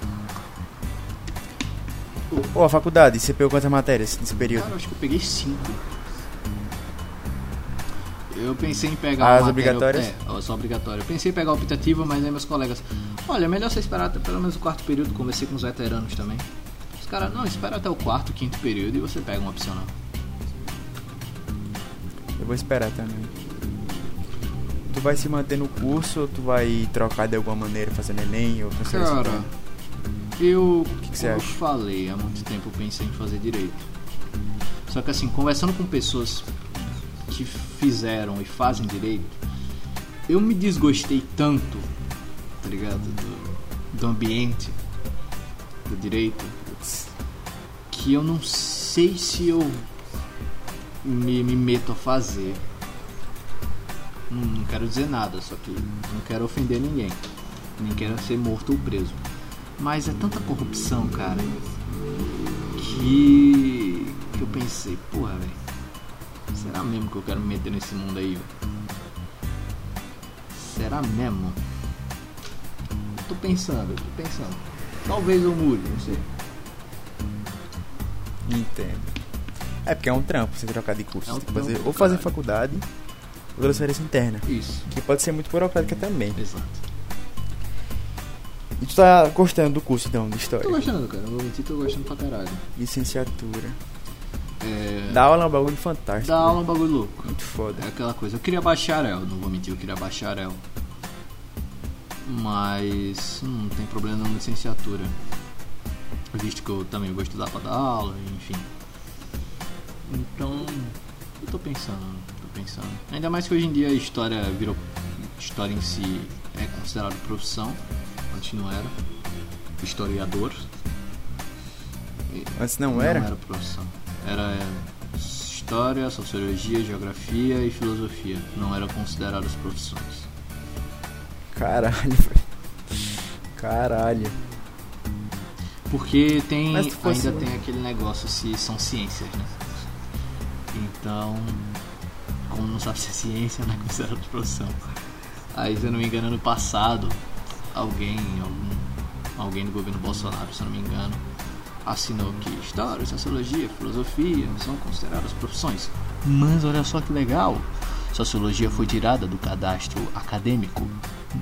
Pô, a faculdade, você pegou quantas matérias nesse período? Cara, eu acho que eu peguei cinco. Eu pensei em pegar As obrigatórias? É, as obrigatórias. Eu pensei em pegar a optativa, mas aí meus colegas. Olha, é melhor você esperar até pelo menos o quarto período. Conversei com os veteranos também. Os caras, não, espera até o quarto, quinto período e você pega uma opcional. Eu vou esperar também. Tu vai se manter no curso ou tu vai trocar de alguma maneira, fazendo Enem ou transferência Cara, eu. que que você como acha? eu falei, há muito tempo eu pensei em fazer direito. Só que assim, conversando com pessoas que fizeram e fazem direito, eu me desgostei tanto, tá ligado? Do, do ambiente do direito, que eu não sei se eu me, me meto a fazer. Não, não quero dizer nada, só que não quero ofender ninguém. Nem quero ser morto ou preso. Mas é tanta corrupção, cara, que, que eu pensei, porra, velho, será mesmo que eu quero me meter nesse mundo aí, velho? Será mesmo? Tô pensando, eu tô pensando. Talvez eu mude, não sei. Entendo. É porque é um trampo você trocar de curso. É um Tem que fazer, ou fazer caralho. faculdade ou transferência interna. Isso, Que pode ser muito burocrática também. exato. E tu tá gostando do curso então, de Tô história? gostando, cara, não vou mentir, tô gostando pra caralho. Licenciatura. É, Dar aula é um bagulho fantástico. Dá aula é né? um bagulho louco. Muito foda. É aquela coisa. Eu queria bacharel, não vou mentir, eu queria bacharel. Mas não tem problema na licenciatura. Visto que eu também vou estudar pra dar aula, enfim. Então, eu tô pensando, tô pensando. Ainda mais que hoje em dia a história virou. História em si é considerado profissão, antes não era. Historiador. Antes não era? Não era profissão. Era é, história, sociologia, geografia e filosofia. Não eram consideradas profissões. Caralho, velho. Caralho. Porque tem ainda tem aquele negócio se são ciências, né? Então, como não sabe se é ciência, não é considerado profissão. Aí, se eu não me engano, ano passado, alguém, algum, alguém do governo Bolsonaro, se eu não me engano, assinou que história, sociologia, filosofia são consideradas profissões. Mas olha só que legal, sociologia foi tirada do cadastro acadêmico.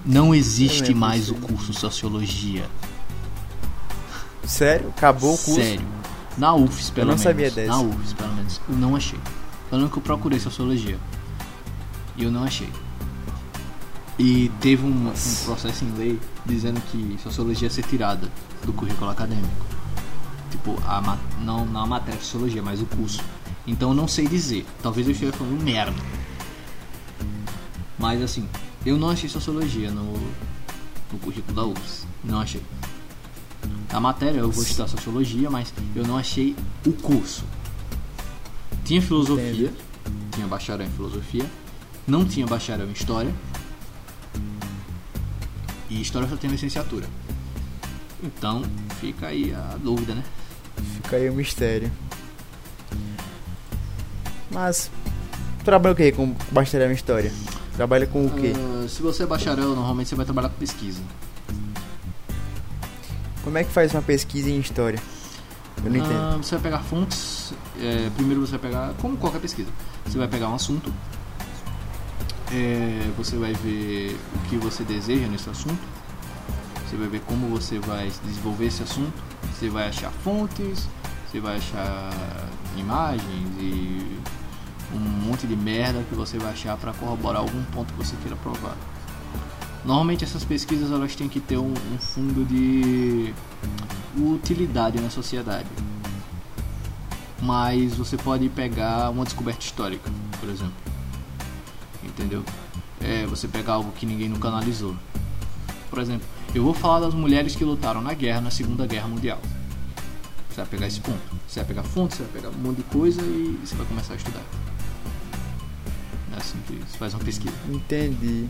Não existe mais o curso sociologia. Sério? Acabou o curso? Sério. Na UFES, pelo não menos. sabia dessa. Na UFES, pelo menos. Eu não achei. Eu lembro que eu procurei sociologia. E eu não achei. E teve um, um processo em lei dizendo que sociologia ia ser tirada do currículo acadêmico. Tipo, a, não, não a matéria de sociologia, mas o curso. Então eu não sei dizer. Talvez eu esteja falando merda. Mas assim, eu não achei sociologia no, no currículo da UFS. Não achei. A matéria eu vou estudar sociologia, mas eu não achei o curso. Tinha filosofia, tinha bacharel em filosofia, não tinha bacharel em história. E história só tem licenciatura. Então, fica aí a dúvida, né? Fica aí o mistério. Mas, trabalha o que com bacharel em história? Trabalha com o quê? Ah, se você é bacharel, normalmente você vai trabalhar com pesquisa. Como é que faz uma pesquisa em história? Eu não entendo. Ah, você vai pegar fontes. é, primeiro você vai pegar, como qualquer pesquisa, você vai pegar um assunto. é, você vai ver o que você deseja nesse assunto. Você vai ver como você vai desenvolver esse assunto. Você vai achar fontes. Você vai achar imagens e um monte de merda que você vai achar para corroborar algum ponto que você queira provar. Normalmente essas pesquisas elas têm que ter um, um fundo de utilidade na sociedade. Mas você pode pegar uma descoberta histórica, por exemplo. Entendeu? É, você pegar algo que ninguém nunca analisou. Por exemplo, eu vou falar das mulheres que lutaram na guerra, na Segunda Guerra Mundial. Você vai pegar esse ponto. Você vai pegar fontes, você vai pegar um monte de coisa e você vai começar a estudar. É assim que se faz uma pesquisa. Entendi.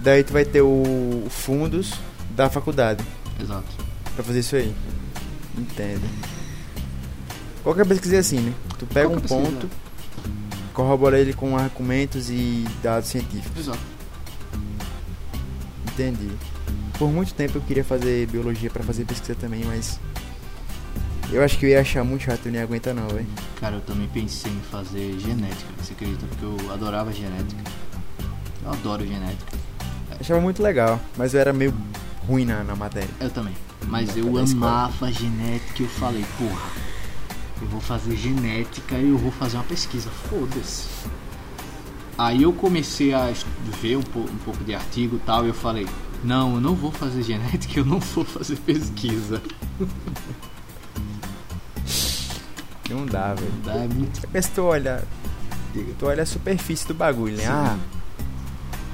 Daí tu vai ter o o fundos da faculdade Exato. pra fazer isso aí. Entendo. Qualquer pesquisa é assim, né? Tu pega Qualquer um pesquisa, ponto, corrobora ele com argumentos e dados científicos. Exato. Entendi. Por muito tempo eu queria fazer biologia pra fazer pesquisa também, mas eu acho que eu ia achar muito chato e não ia aguentar não, velho. Cara, eu também pensei em fazer genética, você acredita? Porque eu adorava genética. Eu adoro genética. Achava muito legal, mas eu era meio ruim na, na matéria. Eu também. Mas eu amava genética e eu falei, porra, eu vou fazer genética e eu vou fazer uma pesquisa, foda-se. Aí eu comecei a ver um, po- um pouco de artigo e tal, e eu falei, não, eu não vou fazer genética, eu não vou fazer pesquisa. Não dá, velho. Dá é muito. Se tu olha, tu olha a superfície do bagulho, né? Sim. Ah,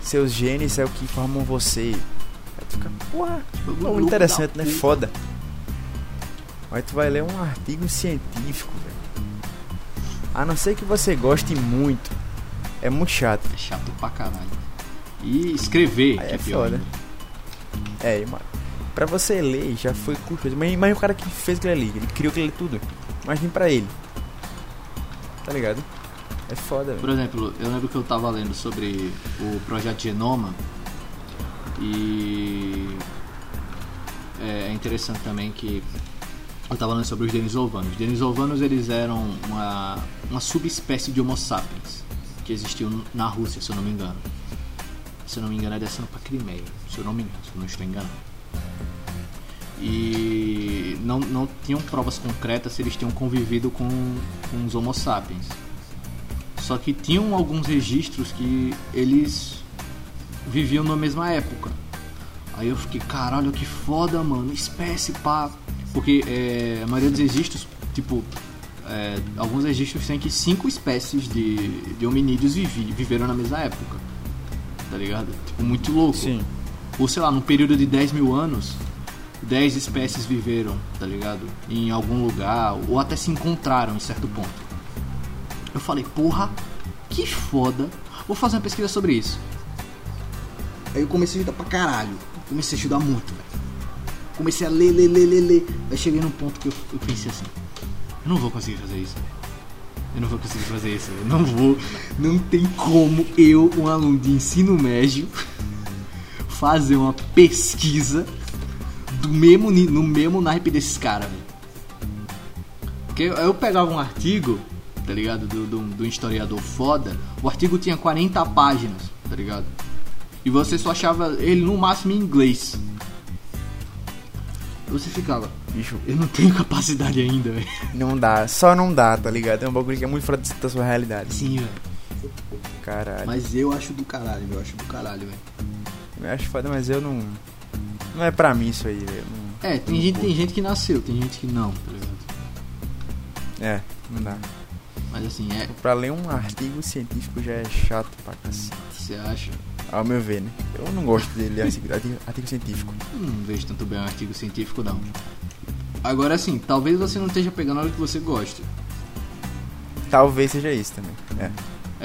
seus genes é o que formam você. Aí tu fica, porra, Pô, louco interessante, né? Foda. Aí tu vai ler um artigo científico, velho. A não ser que você goste muito. É muito chato. É chato pra caralho. E escrever, Aí que é, é pior. foda. É, mano. Pra você ler já foi custoso. Mas imagina o cara que fez aquilo ali. Ele criou aquilo ali tudo. Imagina pra ele. Tá ligado? É foda, Por velho. exemplo, eu lembro que eu tava lendo sobre o projeto Genoma e é interessante também que eu tava lendo sobre os denisovanos. Os denisovanos eles eram uma, uma subespécie de Homo sapiens que existiu na Rússia, se eu não me engano. Se eu não me engano, é descendo pra Crimeia, se eu não me engano, se eu não estou enganado. E não, não tinham provas concretas se eles tinham convivido com, com os Homo sapiens. Só que tinham alguns registros que eles viviam na mesma época. Aí eu fiquei, caralho, que foda, mano, espécie, pá. Porque é, a maioria dos registros, tipo, é, alguns registros têm que cinco espécies de, de hominídeos vivi, viveram na mesma época. Tá ligado? Tipo, muito louco. Sim. Ou sei lá, num período de 10 mil anos, 10 espécies viveram, tá ligado? Em algum lugar, ou até se encontraram em certo ponto. Eu falei, porra, que foda, vou fazer uma pesquisa sobre isso. Aí eu comecei a estudar pra caralho, comecei a estudar muito, velho. Comecei a ler, ler, ler, ler, ler. Aí cheguei num ponto que eu, eu pensei assim, eu não vou conseguir fazer isso. Eu não vou conseguir fazer isso, eu não vou. Não tem como eu, um aluno de ensino médio, fazer uma pesquisa do mesmo, no mesmo naipe desses caras, velho. Porque eu pegava um artigo, tá ligado? Do, do, do historiador foda, o artigo tinha 40 páginas, tá ligado? E você só achava ele no máximo em inglês. Você ficava, Bicho, eu não tenho capacidade ainda, velho. não dá. Só não dá, tá ligado? É um bagulho que é muito fora da sua realidade. Sim, velho. Caralho. Mas eu acho do caralho, eu acho do caralho, velho. Eu acho foda, mas eu não. Não é pra mim isso aí, velho. É, tem gente, tem gente que nasceu, tem gente que não, tá ligado? É, não dá. Mas assim, é. Pra ler um artigo científico já é chato pra cacete. Você acha? Ao meu ver, né? Eu não gosto de ler artigo, artigo, científico. Não vejo tanto bem um artigo científico, não. Agora assim, talvez você não esteja pegando algo que você gosta. Talvez seja isso também. É.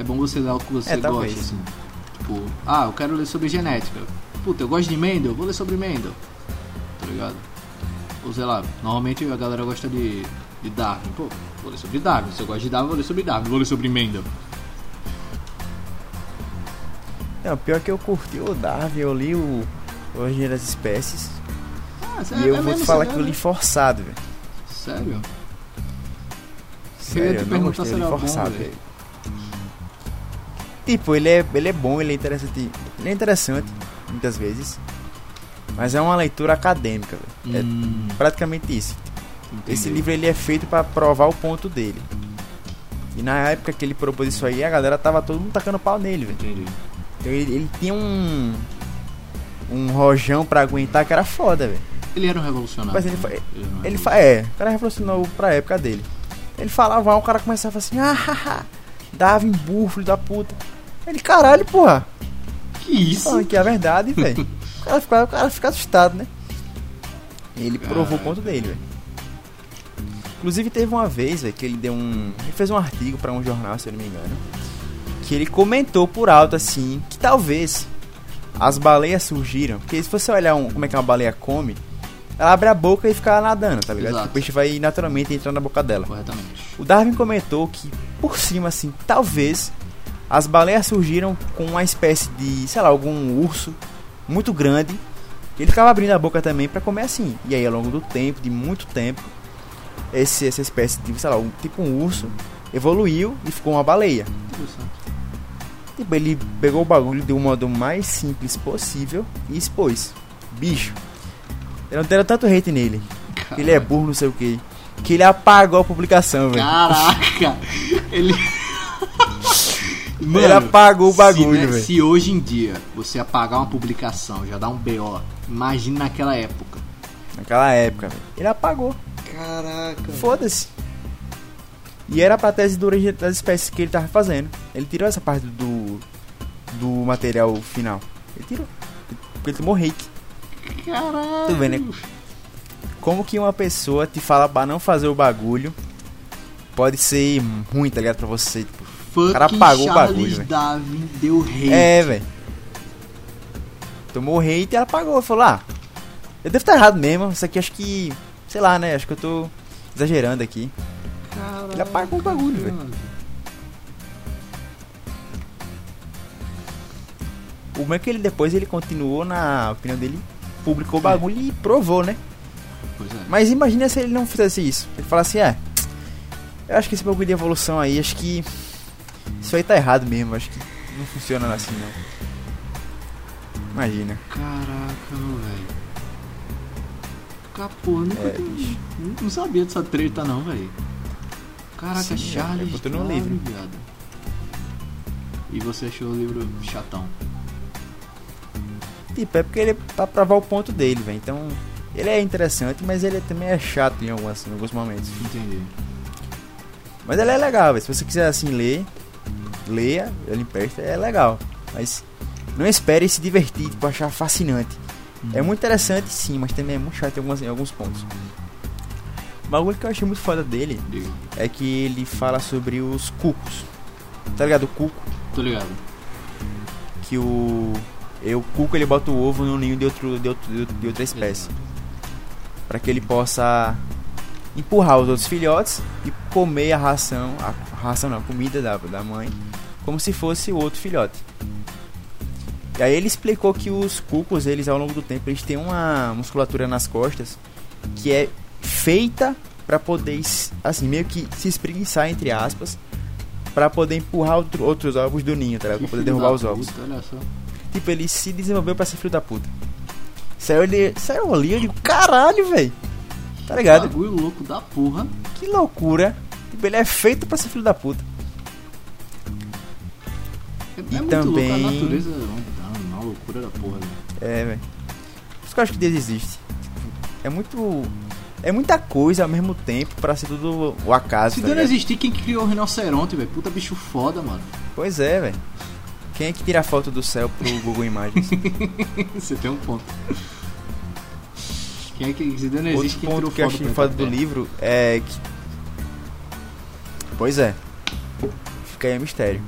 É bom você ler algo que você É, gosta, assim. Tipo, ah, eu quero ler sobre genética. Puta, eu gosto de Mendel, vou ler sobre Mendel. Tá ligado? Ou sei lá, normalmente a galera gosta de, de Darwin. Pô, vou ler sobre Darwin. Se eu gosto de Darwin, vou ler sobre Darwin. Vou ler sobre Mendel. Não, pior que eu curti o Darwin, eu li o Origem das Espécies. Ah, e eu vou te falar que eu li forçado, velho. Sério? Eu Sério, te eu não gostei, eu li forçado, velho. velho. Tipo, ele é, ele é bom, ele é interessante. Ele é interessante, muitas vezes. Mas é uma leitura acadêmica, velho. Hum, É praticamente isso. Entendi. Esse livro ele é feito pra provar o ponto dele. E na época que ele propôs isso aí, a galera tava todo mundo tacando pau nele, velho. Entendi. Então ele, ele tinha um. Um rojão pra aguentar que era foda, velho. Ele era um revolucionário. Mas ele né? um Ele fa é, o cara revolucionou pra época dele. Ele falava, o cara começava assim, ah, haha, dava em burro, filho da puta. Ele, caralho, porra, Que isso? falando que é a verdade, velho. O cara fica, o cara fica assustado, né? Ele provou o ponto dele, velho. Inclusive teve uma vez, velho, que ele deu um. Ele fez um artigo pra um jornal, se eu não me engano. Que ele comentou por alto assim que talvez as baleias surgiram. Porque se você olhar um- como é que uma baleia come, ela abre a boca e fica nadando, tá ligado? Exato. O peixe vai naturalmente entrar na boca dela. Corretamente. O Darwin comentou que, por cima, assim, talvez as baleias surgiram com uma espécie de, sei lá, algum urso muito grande. que Ele ficava abrindo a boca também pra comer assim. E aí, ao longo do tempo, de muito tempo, esse, essa espécie de, sei lá, um, tipo um urso, evoluiu e ficou uma baleia. Tipo, ele pegou o bagulho do modo mais simples possível e expôs. Bicho. Eu não deram tanto hate nele. que Ele é burro, não sei o que. Que ele apagou a publicação, velho. Caraca! Ele. Ele apagou o bagulho, se, né, velho. se hoje em dia você apagar uma publicação, já dá um BO, imagine naquela época. Naquela época, velho. Ele apagou. Caraca. Foda-se. E era pra tese do das espécies que ele tava fazendo. Ele tirou essa parte do. do material final. Ele tirou. Porque ele tomou hate. Caraca. Tudo bem, né? Como que uma pessoa te fala pra não fazer o bagulho pode ser ruim, tá ligado? Pra você. Tipo, Fucking cara apagou o Charles bagulho, velho. Darwin deu rei. é, velho. Tomou hate e ela apagou. Falou, ah, eu devo estar errado mesmo. Isso aqui acho que. Sei lá, né? Acho que eu tô exagerando aqui. Ele apagou o bagulho, velho. O bom é que ele depois ele continuou na opinião dele, publicou o bagulho e provou, né? Pois é. Mas imagina se ele não fizesse isso. Ele falasse, é, eu acho que esse bagulho de evolução aí, acho que isso aí tá errado mesmo, acho que não funciona assim não. Imagina. Caraca, velho. Capô, nunca É, bicho. não- sabia dessa treta não, velho. Caraca, Sim, Charles é, botou no Darwin, livro. viado. E você achou o livro chatão? Tipo, é porque ele é pra provar o ponto dele, velho. Então, ele é interessante, mas ele também é chato em alguns, em alguns momentos. Entendi. Mas ele é legal, velho. Se você quiser assim ler, leia, ele empresta, é legal. Mas não espere se divertir, tipo, achar fascinante. É muito interessante sim, mas também é muito chato em alguns, em alguns pontos. O bagulho que eu achei muito foda dele é que ele fala sobre os cucos. Tá ligado? O cuco, Tô ligado. que o. e o cuco ele bota o ovo no ninho de, outro, de, outro, de outra espécie. Pra que ele possa empurrar os outros filhotes e comer a ração, a ração não, a comida da, da mãe, como se fosse o outro filhote. E aí ele explicou que os cucos, eles ao longo do tempo, eles têm uma musculatura nas costas que é feita pra poder, assim, meio que se espreguiçar, entre aspas, pra poder empurrar outro- outros ovos do ninho, tá ligado? Pra poder derrubar os ovos. Tipo, ele se desenvolveu pra ser filho da puta. Saiu ali, saiu ali, eu digo, caralho, velho. Tá ligado? Bagulho louco da porra. Que loucura. Tipo, ele é feito pra ser filho da puta. É, E é muito louco, a também- natureza loucura da porra, velho. É, velho. Por isso que eu acho que Deus existe. Tipo, É muito. É muita coisa ao mesmo tempo pra ser tudo o acaso. Se tá Deus não existir, quem que criou o rinoceronte, velho? Puta bicho foda, mano. Pois é, velho. Quem é que tira a foto do céu pro Google Imagens? Você tem um ponto. Quem é que. Se Deus não Outro existe, quem tirou ponto que eu foto achei do foda do livro é que. Pois é. Fica aí o mistério.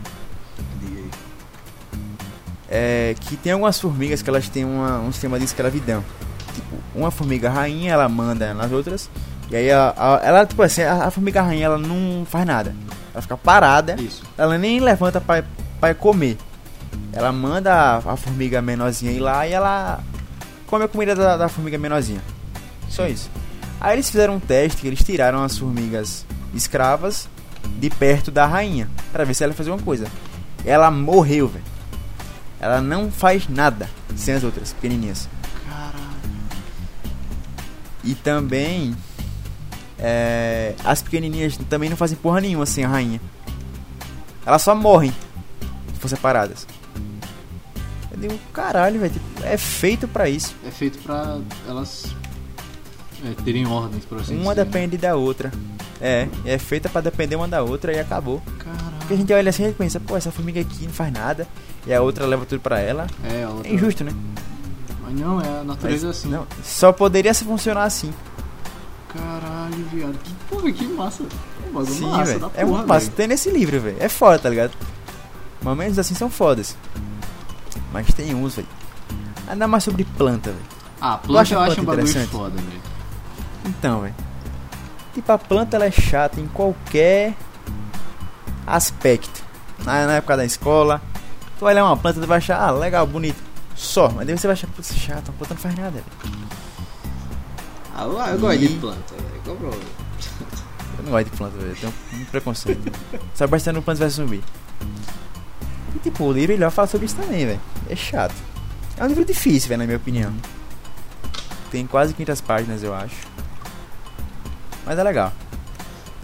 É que tem algumas formigas que elas têm uma, um sistema de escravidão. Tipo, uma formiga rainha, ela manda nas outras. E aí a, a- ela, tipo assim, a, a formiga rainha ela não faz nada. Ela fica parada. Isso. Ela nem levanta pra, pra comer. Ela manda a, a formiga menorzinha ir lá e ela come a comida da, da formiga menorzinha. Só isso. Aí eles fizeram um teste que eles tiraram as formigas escravas de perto da rainha Pra ver se ela ia fazer uma coisa. Ela morreu, velho. Ela não faz nada sem as outras pequenininhas. Caralho. E também é, as pequenininhas também não fazem porra nenhuma sem a rainha. Elas só morrem se for separadas. Eu digo, caralho, velho, tipo, é feito pra isso. É feito pra elas é, terem ordens, por assim Uma dizer. depende da outra. É, é feita pra depender uma da outra e acabou. Porque a Caralho. gente olha assim e pensa, pô, essa formiga aqui não faz nada. E a outra leva tudo pra ela. É, a outra... É injusto, né? Mas não, é a Mas, natureza é assim. não, só poderia se funcionar assim. Caralho, viado. Que porra, que massa. Bagulho Sim, massa É porra, muito massa. velho. Tem nesse livro, velho. É foda, tá ligado? Momentos assim são fodas. Mas tem uns, velho. Ainda mais sobre planta, velho. Ah, planta acha eu acho um bagulho foda, velho. Então, velho. Tipo, a planta ela é chata em qualquer aspecto. Na, na época da escola, tu vai olhar uma planta, tu vai achar, ah, legal, bonito. Só, mas daí você vai achar, putz, chato, a planta não faz nada, velho. Ah, eu, eu gosto de planta, velho. Qual o problema? Eu não gosto de planta, velho. Eu tenho um preconceito. Só bastante no Plants vs Zumbi. E tipo, o livro ele vai falar sobre isso também, velho. É chato. É um livro difícil, velho, na minha opinião. Tem quase 500 páginas, eu acho. Mas é legal.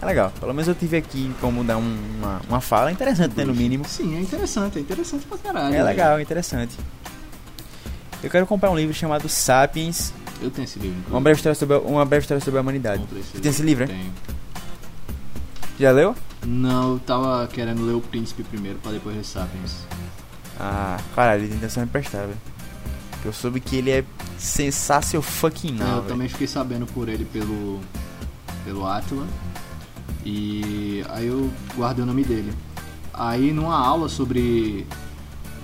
É legal. Pelo menos eu tive aqui como dar um- uma, uma fala interessante, né, no mínimo. Sim, é interessante, é interessante pra caralho. É velho. legal, é interessante. Eu quero comprar um livro chamado Sapiens, Eu tenho esse livro. uma breve história sobre a, uma breve história sobre a humanidade. Você tem esse livro, é? Tenho. Já leu? Não, eu tava querendo ler o Príncipe primeiro, pra depois ler Sapiens. Ah, caralho, ele me emprestar, velho. Eu soube que ele é sensacional fucking É, eu não, velho. também fiquei sabendo por ele pelo pelo Atila e aí eu guardei o nome dele. Aí numa aula sobre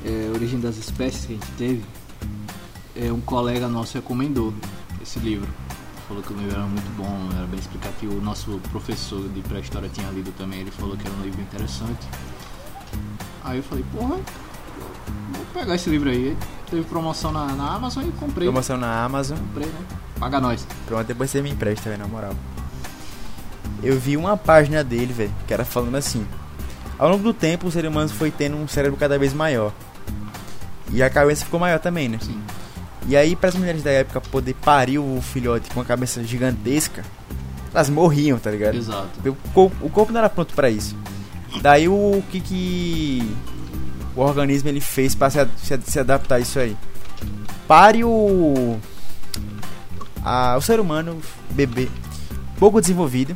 é, origem das espécies que a gente teve, é, um colega nosso recomendou esse livro. Falou que o livro era muito bom, era bem explicativo. O nosso professor de pré-história tinha lido também, ele falou que era um livro interessante. Aí eu falei, porra, vou pegar esse livro aí. Teve promoção na, na Amazon e comprei. Promoção na Amazon. Comprei, né? Paga nós. Pronto, depois você me empresta, na moral. Eu vi uma página dele, velho, que era falando assim. Ao longo do tempo, o ser humano foi tendo um cérebro cada vez maior. E a cabeça ficou maior também, né? Sim. E aí, para as mulheres da época poder parir o filhote com uma cabeça gigantesca, elas morriam, tá ligado? Exato. O corpo, o corpo não era pronto pra isso. Daí o que que o organismo ele fez pra se, a- se, a- se adaptar a isso aí? Pare o a, o ser humano bebê pouco desenvolvido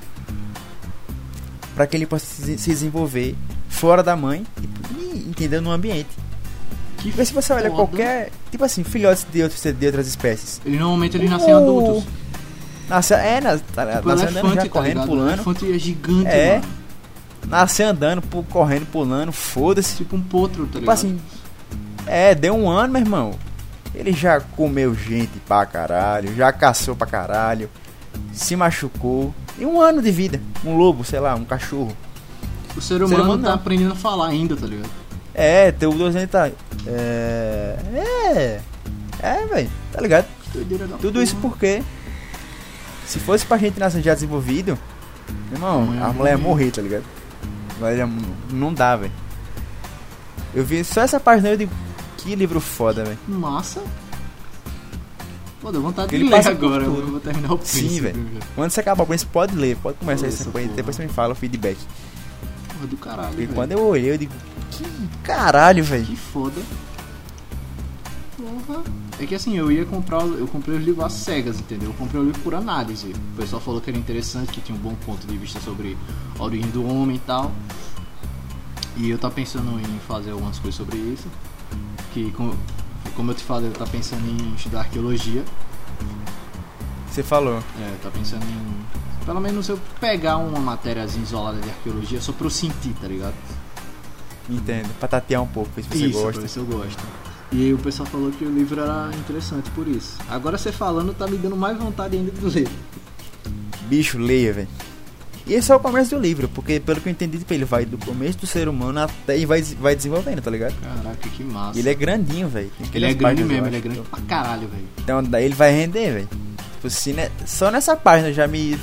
para que ele possa se se desenvolver fora da mãe e, e entendeu no ambiente. Que Vê se você olha qualquer tipo assim filhotes de, de outras espécies. Ele normalmente eles nascem O- adultos. Nasce, é, nas, tá, Tipo, nasce andando elefante, já tá correndo, ligado? O pulando. elefante é gigante, É. mano. Nasce andando, pu- correndo, pulando, foda-se. Tipo um potro, tá Tipo ligado? assim, é, deu um ano, meu irmão. Ele já comeu gente pra caralho, já caçou pra caralho, se machucou. E um ano de vida. Um lobo, sei lá, um cachorro. O ser humano, humano tá não. aprendendo a falar ainda, tá ligado? É, teu desenho tá. É. É. É, velho, tá ligado? Que doideira da Tudo porra. isso porque. Se fosse pra gente nascer já desenvolvido, irmão, a mulher ia morrer. tá ligado? Mas não dá, velho. Eu vi só essa página e eu digo, que livro foda, velho. Massa. Pô, deu vontade Ele de ler agora. Eu vou terminar o Sim, príncipe, velho. Quando você acabar o Prince, pode ler, pode começar essa depois, porra. depois você me fala o feedback. Porra do caralho, E velho. quando eu olhei, eu digo, Que caralho, velho. Que foda. Porra. É que assim, eu ia comprar, eu comprei os livros às cegas, entendeu? Eu comprei o livro por análise. O pessoal falou que era interessante, que tinha um bom ponto de vista sobre a origem do homem e tal. E eu tava pensando em fazer algumas coisas sobre isso. Que, como, eu te falei, eu tava pensando em estudar arqueologia. Você falou. É, tava pensando em. Pelo menos eu pegar uma matériazinha isolada de arqueologia só pra eu sentir, tá ligado? Entendo. Pra tatear um pouco, ver se você isso, gosta. pra ver se eu gosto. E aí o pessoal falou que o livro era interessante por isso. Agora você falando tá me dando mais vontade ainda de ler. Bicho, leia, velho. E esse é o começo do livro, porque pelo que eu entendi, tipo, ele vai do começo do ser humano até e vai, vai desenvolvendo, tá ligado? Caraca, que massa. Ele é grandinho, velho. Tem Ele é grande mesmo, ele é grande pra caralho, velho. Então daí ele vai render, velho. Tipo assim, né? Só nessa página já me.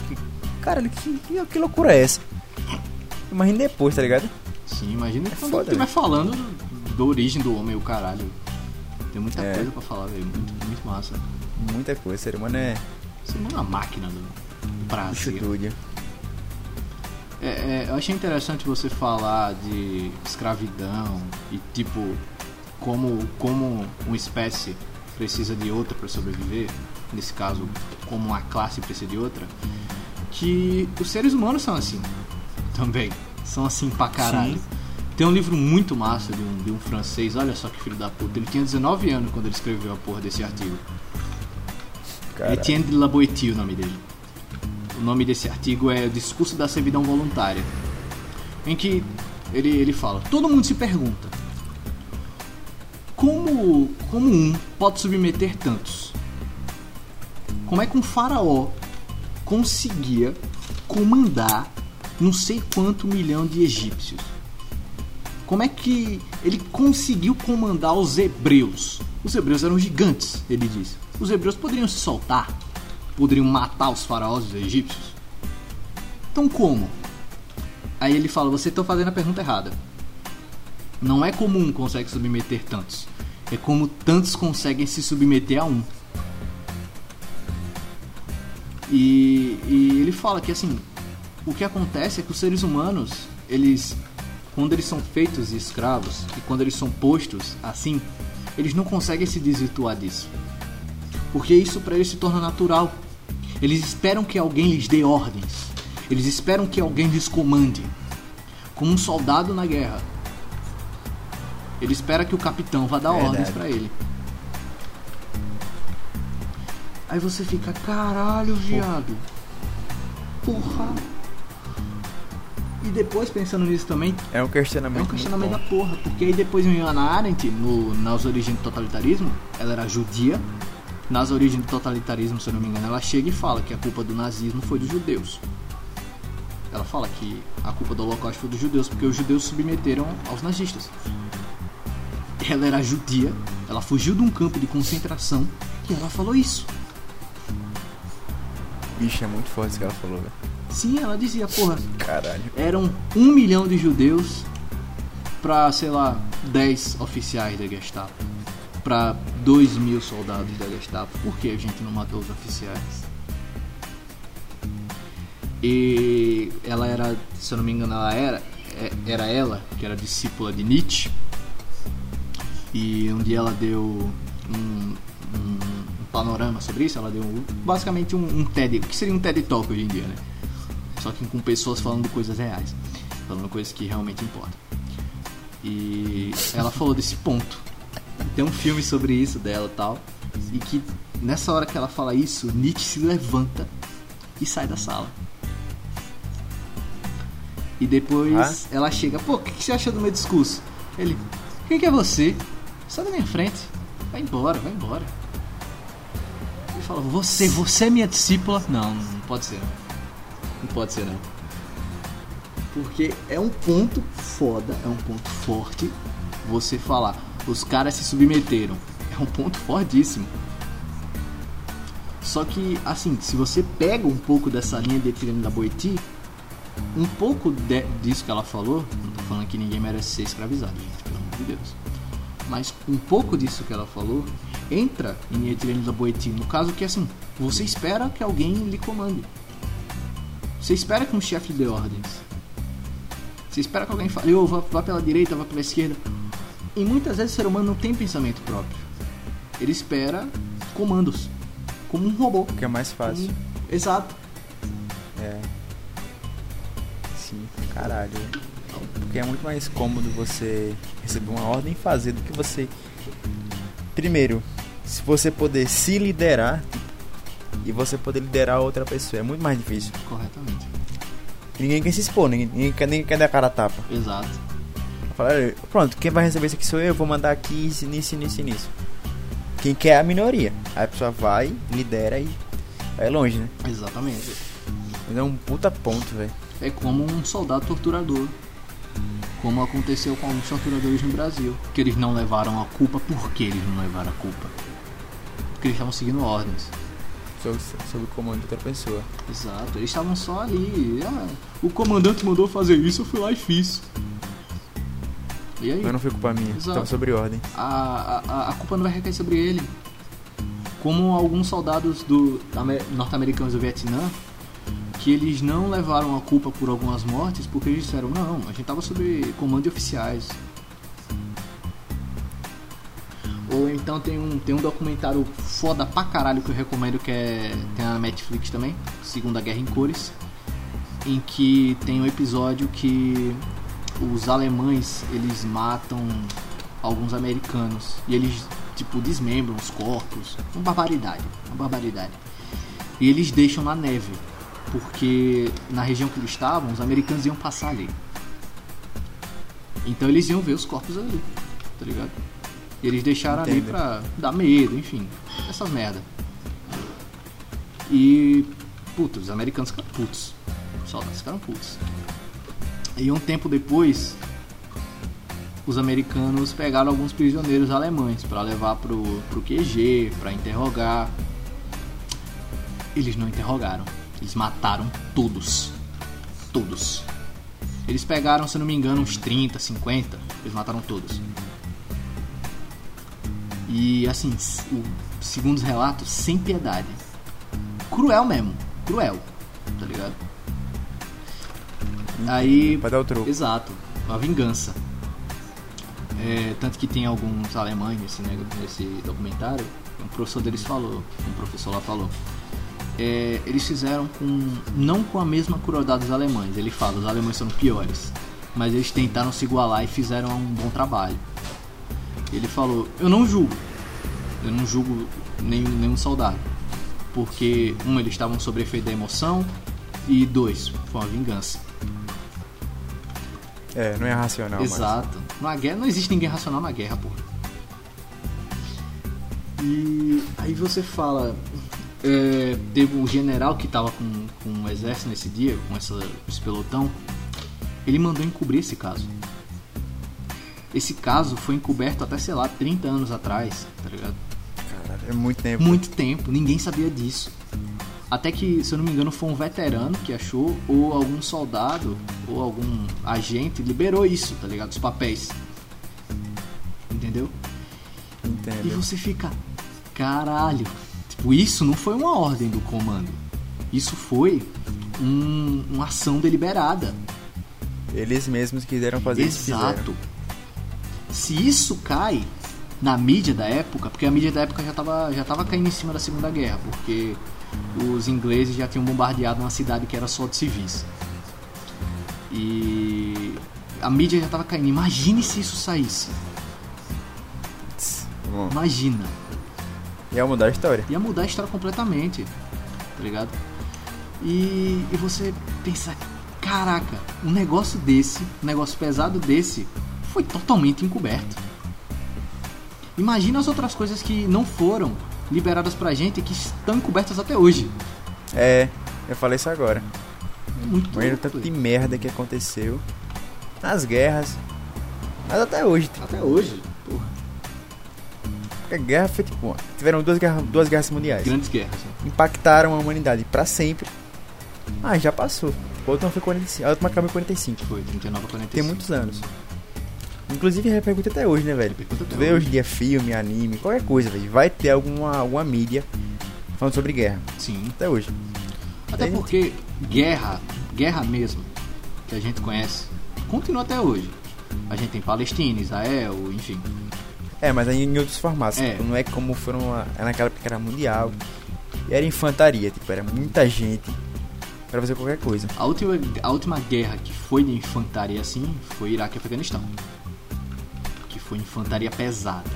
Caralho, que, que, que loucura é essa? Imagina depois, tá ligado? Sim, imagina É quando estiver falando do- da origem do homem, o caralho. Tem muita É. coisa pra falar, velho. Muito, muito massa. Muita coisa, ser humano é Você é uma máquina do bicho prazer. doido. É, é, eu achei interessante você falar de escravidão e tipo como como uma espécie precisa de outra para sobreviver, nesse caso como uma classe precisa de outra, que os seres humanos são assim também, são assim pra caralho. Sim. Tem um livro muito massa de um, de um francês, olha só que filho da puta, ele tinha 19 anos quando ele escreveu a porra desse artigo. Caralho. Etienne de la Boétie, o nome dele. O nome desse artigo é Discurso da Servidão Voluntária, em que ele, ele fala: todo mundo se pergunta como, como um pode submeter tantos? Como é que um faraó conseguia comandar não sei quanto milhão de egípcios? Como é que ele conseguiu comandar os hebreus? Os hebreus eram gigantes, ele diz. Os hebreus poderiam se soltar, poderiam matar os faraós dos egípcios. Então como? Aí ele fala: você está fazendo a pergunta errada. Não é como um consegue submeter tantos, é como tantos conseguem se submeter a um. E, e ele fala que assim, o que acontece é que os seres humanos, eles, quando eles são feitos escravos e quando eles são postos assim, eles não conseguem se desvirtuar disso, porque isso para eles se torna natural. Eles esperam que alguém lhes dê ordens, eles esperam que alguém lhes comande, como um soldado na guerra. Ele espera que o capitão vá dar Verdade. ordens para ele. Aí você fica, caralho, viado. Porra. E depois, pensando nisso também, É um questionamento. é um questionamento da porra. Porque aí depois em Hannah Arendt, no, nas origens do totalitarismo, ela era judia. Nas origens do totalitarismo, se eu não me engano, ela chega e fala que a culpa do nazismo foi dos judeus. Ela fala que a culpa do holocausto foi dos judeus, porque os judeus se submeteram aos nazistas. Ela era judia, ela fugiu de um campo de concentração e ela falou isso. Bicho, é muito forte isso que ela falou, velho. Sim, ela dizia, porra, Caralho. eram um milhão de judeus pra, sei lá, 10 oficiais da Gestapo. Pra 2 mil soldados da Gestapo. Por que a gente não matou os oficiais? E ela era, se eu não me engano, ela era, é- era ela, que era discípula de Nietzsche. E um dia ela deu um- um panorama sobre isso. Ela deu basicamente um, um TED, o que seria um TED Talk hoje em dia, né? Só que com pessoas falando coisas reais, falando coisas que realmente importam. E ela falou desse ponto. Tem um filme sobre isso dela e tal. E que nessa hora que ela fala isso, Nietzsche se levanta e sai da sala. E depois Ah? ela chega, pô, o que, que você achou do meu discurso? Ele, quem que é você? Sai da minha frente. Vai embora, vai embora. Ele fala, você, você é minha discípula? Não, não pode ser. Não, não pode ser não. Porque é um ponto foda, é um ponto forte você falar, os caras se submeteram. É um ponto fortíssimo. Só que, assim, se você pega um pouco dessa linha de Tirano da Boiti, um pouco de- disso que ela falou, não tô falando que ninguém merece ser escravizado, gente, pelo amor de Deus. Mas um pouco disso que ela falou entra em Etirene da Boeti. No caso que assim, você espera que alguém lhe comande. Você espera que um chefe dê ordens. Você espera que alguém fale, ô, vá, vá pela direita, vá pela esquerda. E muitas vezes o ser humano não tem pensamento próprio. Ele espera comandos, como um robô. Que é mais fácil. Como- Exato. É. Sim, caralho. Porque é muito mais cômodo você receber uma ordem e fazer do que você. Primeiro, se você poder se liderar e você poder liderar outra pessoa, é muito mais difícil. Corretamente. Ninguém quer se expor, ninguém, ninguém, quer, ninguém quer dar cara a tapa. Exato. Fala, "Olha, pronto, quem vai receber isso aqui sou eu, eu vou mandar aqui isso, nisso, nisso, nisso. Quem quer é a minoria. Aí a pessoa vai, lidera e vai longe, né? Exatamente. Mas é um puta ponto, velho. É como um soldado torturador. Como aconteceu com alguns torturadores no Brasil. Que eles não levaram a culpa. Por que eles não levaram a culpa? Porque eles estavam seguindo ordens. Sob, sob o comando de outra pessoa. Exato. Eles estavam só ali. Ah, o comandante mandou fazer isso, eu fui lá e fiz. E aí? Mas não foi culpa minha, Exato. tava sobre ordem. a, a, a culpa não vai recair sobre ele. Como alguns soldados do ame- norte-americanos do Vietnã, que eles não levaram a culpa por algumas mortes, porque eles disseram, não, a gente tava sob comando de oficiais. Ou então tem um, tem um documentário foda pra caralho que eu recomendo que é. Tem na Netflix também, Segunda Guerra em Cores. Em que tem um episódio que os alemães eles matam alguns americanos e eles tipo desmembram os corpos, uma barbaridade, uma barbaridade. E eles deixam na neve, porque na região que eles estavam, os americanos iam passar ali. Então eles iam ver os corpos ali, tá ligado? E eles deixaram ali pra dar medo, enfim, essas merda. E puta, os americanos ficaram putos. Os soldados ficaram putos. E um tempo depois, os americanos pegaram alguns prisioneiros alemães para levar pro, pro QG, para interrogar. Eles não interrogaram, eles mataram todos. Todos. Eles pegaram, se não me engano, uns 30, 50, eles mataram todos. E assim, o, segundo os relatos, sem piedade. Cruel mesmo, cruel, tá ligado? Aí Pra dar o troco. Exato, a vingança. É, tanto que tem alguns alemães nesse, nego- nesse documentário, um professor deles falou, um professor lá falou. É, eles fizeram com. não com a mesma crueldade dos alemães. Ele fala, os alemães são piores. Mas eles tentaram se igualar e fizeram um bom trabalho. Ele falou, eu não julgo. Eu não julgo nenhum, nenhum soldado. Porque, um, eles estavam sob efeito da emoção. E dois, foi uma vingança. É, não é racional, mas- Exato. Na guerra não existe ninguém racional na guerra, porra. E aí você fala. é, teve um general que tava com, com o exército nesse dia, com essa, esse pelotão. Ele mandou encobrir esse caso. Esse caso foi encoberto até, sei lá, 30 anos atrás, tá ligado? Caralho, é muito tempo. Muito tempo, ninguém sabia disso. Até que, se eu não me engano, foi um veterano que achou, ou algum soldado, ou algum agente liberou isso, tá ligado? Os papéis. Entendeu? E Entendo. você fica, caralho. Tipo, isso não foi uma ordem do comando. Isso foi um- uma ação deliberada. Eles mesmos quiseram fazer isso. e. Exato. Se isso cai na mídia da época, porque a mídia da época já estava já tava caindo em cima da Segunda Guerra, porque os ingleses já tinham bombardeado uma cidade que era só de civis. E a mídia já estava caindo. Imagine se isso saísse. Bom, Imagina. ia mudar a história. Ia mudar a história completamente. Tá ligado? E, e você pensar, caraca, um negócio desse, um negócio pesado desse, foi totalmente encoberto. Imagina as outras coisas que não foram liberadas pra gente e que estão encobertas até hoje. É, eu falei isso agora. É muito Imagina o tanto de merda que aconteceu nas guerras. Mas até hoje. Até hoje, porra. Porque a guerra foi tipo. Tiveram duas guerras, duas guerras mundiais. Grandes guerras. né? Impactaram a humanidade pra sempre. Ah, já passou. A última foi 45. A última acabou em 45. Foi 39 a 45. Tem muitos anos. Inclusive repercute até hoje, né, velho? Tu vê hoje. em dia filme, anime, qualquer coisa, velho. Vai ter alguma, alguma mídia falando sobre guerra. Sim. Até hoje. Até Tem- porque guerra, guerra mesmo, que a gente conhece, continua até hoje. A gente tem Palestina, Israel, enfim. É, mas aí em outros formatos. É. Tipo, não é como foram a- naquela época que era mundial. E era infantaria, tipo, era muita gente pra fazer qualquer coisa. A última, a última guerra que foi de infantaria assim foi Iraque e Afeganistão. Foi infantaria pesada.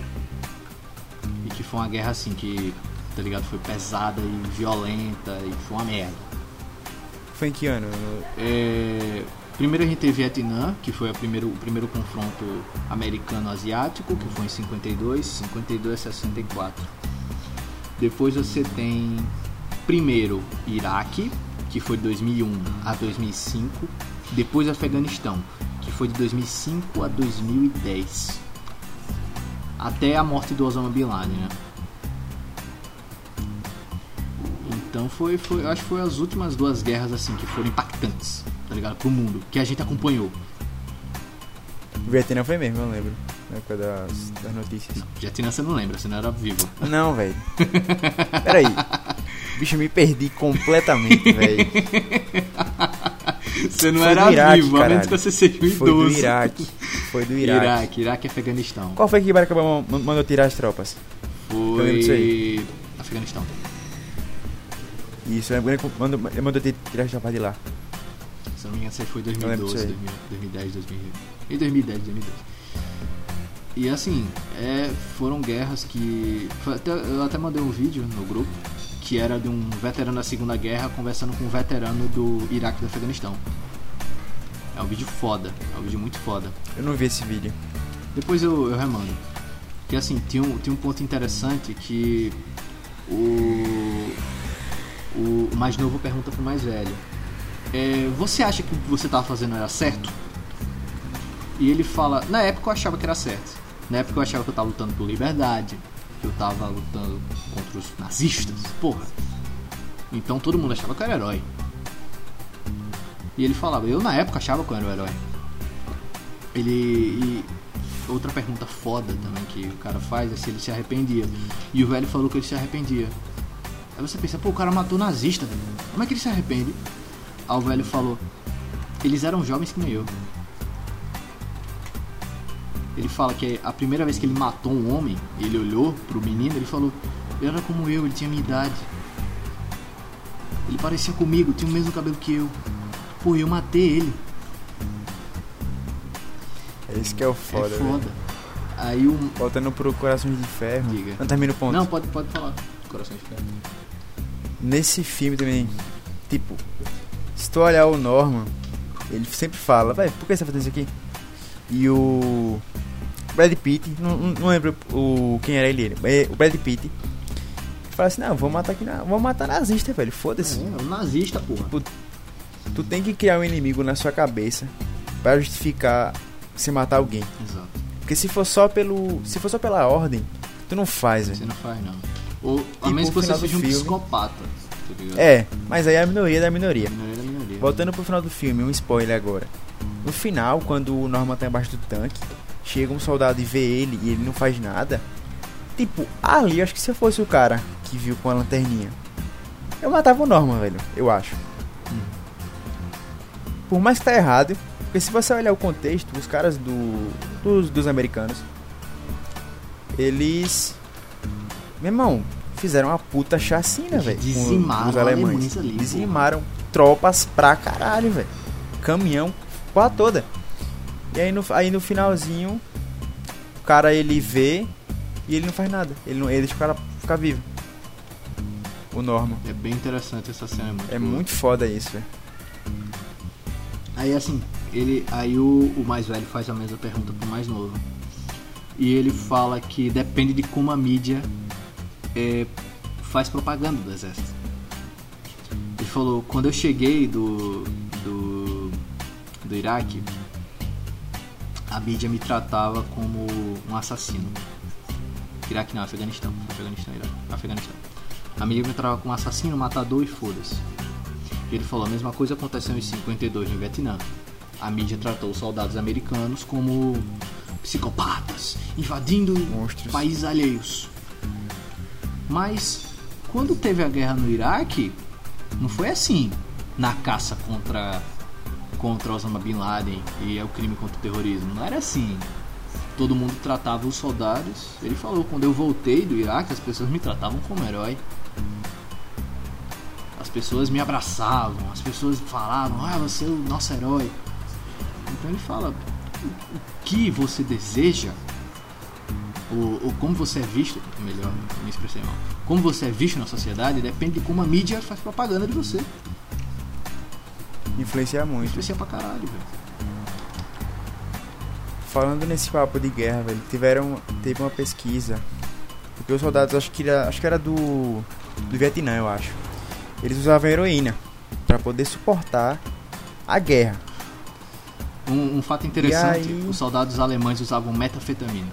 E que foi uma guerra assim que, tá ligado? Foi pesada e violenta e foi uma merda. Foi em que ano? É, primeiro a gente teve Vietnã, que foi primeiro, o primeiro confronto americano-asiático, que foi em 52, 52 a 64. Depois você tem primeiro Iraque, que foi de 2001 a 2005. Depois Afeganistão, que foi de 2005 a 2010. Até a morte do Osama Bin Laden, né? Então foi, foi, acho que foi as últimas duas guerras assim que foram impactantes, tá ligado? Pro mundo, que a gente acompanhou. O Vietnã foi mesmo, eu lembro. Na época das, das notícias. Vietnã você não lembra, você não era vivo. Não, velho. Peraí. Bicho, eu me perdi completamente, velho. Você não Foi era Iraque, vivo, a menos caralho. que você seja um idoso. Foi do Iraque. Foi do Iraque. Iraque, Iraque e Afeganistão. Qual foi que Barack mandou tirar as tropas? Foi. Afeganistão. Isso, ele mandou, ele mandou tirar as tropas de lá. Se não me engano, isso foi Eu lembro 2012, disso aí. 2000, 2010, 2000. E 2010, 2012. E assim, é, foram guerras que. até- eu até mandei um vídeo no grupo que era de um veterano da Segunda Guerra conversando com um veterano do Iraque e do Afeganistão. É um vídeo foda, é um vídeo muito foda. Eu não vi esse vídeo. Depois eu, eu remando. Que assim, tinha um, tinha um ponto interessante que o, o mais novo pergunta pro mais velho. É, você acha que o que você tava fazendo era certo? E ele fala, na época eu achava que era certo. Na época eu achava que eu tava lutando por liberdade, que eu tava lutando contra os nazistas, porra. Então todo mundo achava que eu era herói. E ele falava, eu na época achava que eu era o herói. Ele. E outra pergunta foda também que o cara faz é se ele se arrependia. E o velho falou que ele se arrependia. Aí você pensa, pô, o cara matou nazista, velho. Como é que ele se arrepende? Aí o velho falou, eles eram jovens que nem eu. Ele fala que a primeira vez que ele matou um homem, ele olhou pro menino, ele falou, ele era como eu, ele tinha minha idade. Ele parecia comigo, tinha o mesmo cabelo que eu. Pô, eu matei ele. É isso que é o foda, é velho. foda. Aí o. Voltando pro Corações de Ferro. Diga. Não termina o ponto. Não, pode, pode falar. Coração de ferro. Nesse filme também, tipo, se tu olhar o Norman, ele sempre fala, vai, por que você tá fazendo isso aqui? E o Brad Pitt, não, não lembro o, quem era ele, é, o Brad Pitt, fala assim, não, vou matar aqui, na, vou matar nazista, velho, foda-se. É, um nazista, porra. Tu tem que criar um inimigo na sua cabeça pra justificar você matar alguém. Exato. Porque se for só pelo, se for só pela ordem, tu não faz, Você velho. não faz, não. Ou, a Tipo, menos que você seja um filme. psicopata. Tá? É, mas aí é a minoria da minoria. Minoria da minoria. Voltando pro final do filme, um spoiler agora. No final, quando o Norman tá embaixo do tanque, chega um soldado e vê ele e ele não faz nada. Tipo, ali, acho que se eu fosse o cara que viu com a lanterninha, eu matava o Norman, velho, eu acho. Por mais que tá errado, porque se você olhar o contexto, os caras do, dos, dos americanos, eles. Meu irmão, fizeram uma puta chacina, velho. com dizimaram os alemães. ali, dizimaram tropas pra caralho, velho. Caminhão, toda. E aí no, aí no finalzinho, o cara ele vê e ele não faz nada. Ele, não, ele deixa o cara ficar vivo. O Norman. É bem interessante essa cena. muito É muito foda isso, velho. Aí assim, ele, aí o, o mais velho faz a mesma pergunta pro mais novo. E ele fala que depende de como a mídia é, faz propaganda do exército. Ele falou, quando eu cheguei do, do Iraque, a mídia me tratava como um assassino. Iraque não, Afeganistão. Afeganistão, Iraque. Afeganistão. A mídia me tratava como um assassino, matador e foda-se. Ele falou, a mesma coisa aconteceu em 52 no Vietnã. A mídia tratou os soldados americanos como psicopatas, invadindo Monstros. países alheios. Mas quando teve a guerra no Iraque, não foi assim na caça contra contra Osama Bin Laden e é o crime contra o terrorismo. Não era assim. Todo mundo tratava os soldados. Ele falou: quando eu voltei do Iraque, as pessoas me tratavam como herói. As pessoas me abraçavam, as pessoas falavam: ah, você é o nosso herói. Então ele fala: o que você deseja, ou, ou como você é visto, melhor, me expressei mal, como você é visto na sociedade depende de como a mídia faz propaganda de você. Influencia muito. Influencia pra caralho, velho. Falando nesse papo de guerra, velho, tiveram, teve uma pesquisa. Porque os soldados, acho que era, acho que era do, do Vietnã, eu acho. Eles usavam heroína para poder suportar a guerra. Um, um fato interessante: aí? os soldados alemães usavam metafetamina.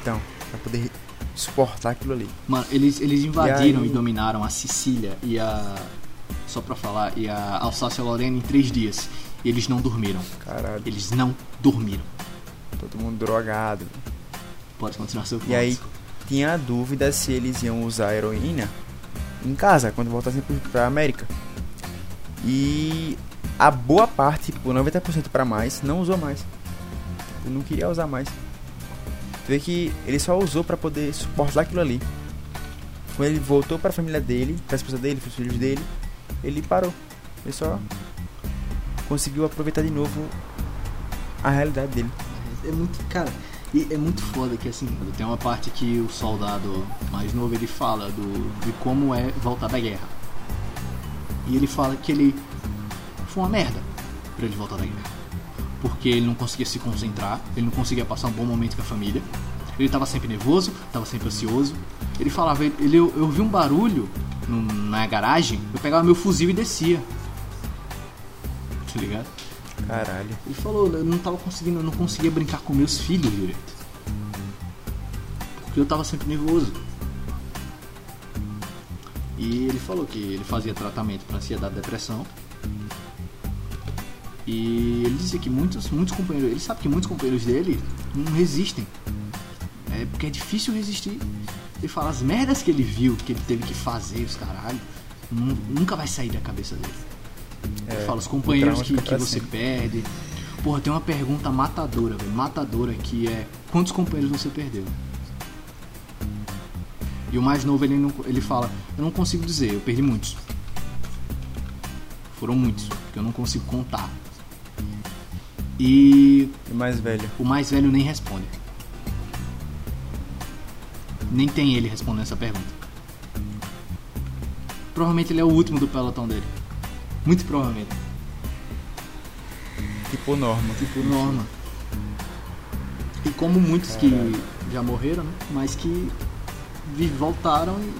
Então, para poder suportar aquilo ali. Mano, eles, eles invadiram aí? e, dominaram a Sicília e a. Só pra falar, e a Alsácia-Lorena em três dias. E eles não dormiram. Caralho, Eles não dormiram. todo mundo drogado. Pode continuar seu E aí tinha a dúvida se eles iam usar heroína em casa, quando voltassem pra América. E a boa parte, tipo, 90% pra mais, não usou mais. Tipo, não queria usar mais. Tu vê que ele só usou pra poder suportar aquilo ali. Quando ele voltou pra família dele, pra esposa dele, pros filhos dele, ele parou. Ele só conseguiu aproveitar de novo a realidade dele. É muito, cara, e é muito foda que assim, tem uma parte que o soldado mais novo ele fala do, de como é voltar da guerra. E ele fala que ele foi uma merda pra ele voltar da guerra. Porque ele não conseguia se concentrar, ele não conseguia passar um bom momento com a família. Ele tava sempre nervoso, tava sempre ansioso. Ele falava, ele, eu, eu vi um barulho na garagem, eu pegava meu fuzil e descia. Tá ligado? Caralho. Ele falou, eu não tava conseguindo, eu não conseguia brincar com meus filhos direito. Porque eu tava sempre nervoso. E ele falou que ele fazia tratamento para ansiedade e depressão. E ele dizia que muitos, muitos companheiros, ele sabe que muitos companheiros dele não resistem. É porque é difícil resistir. Ele fala as merdas que ele viu, que ele teve que fazer, os caralho, nu- nunca vai sair da cabeça dele. Ele fala os companheiros que, que você sempre. perde. Porra, tem uma pergunta matadora, velho. Matadora que é quantos companheiros você perdeu? E o mais novo ele, não, ele fala, eu não consigo dizer, eu perdi muitos. Foram muitos, porque eu não consigo contar. E E mais velho. o mais velho nem responde. Nem tem ele respondendo essa pergunta. Provavelmente ele é o último do pelotão dele. Muito provavelmente. Tipo norma. Tipo Norma. E como muitos que já morreram, né? Mas que voltaram e.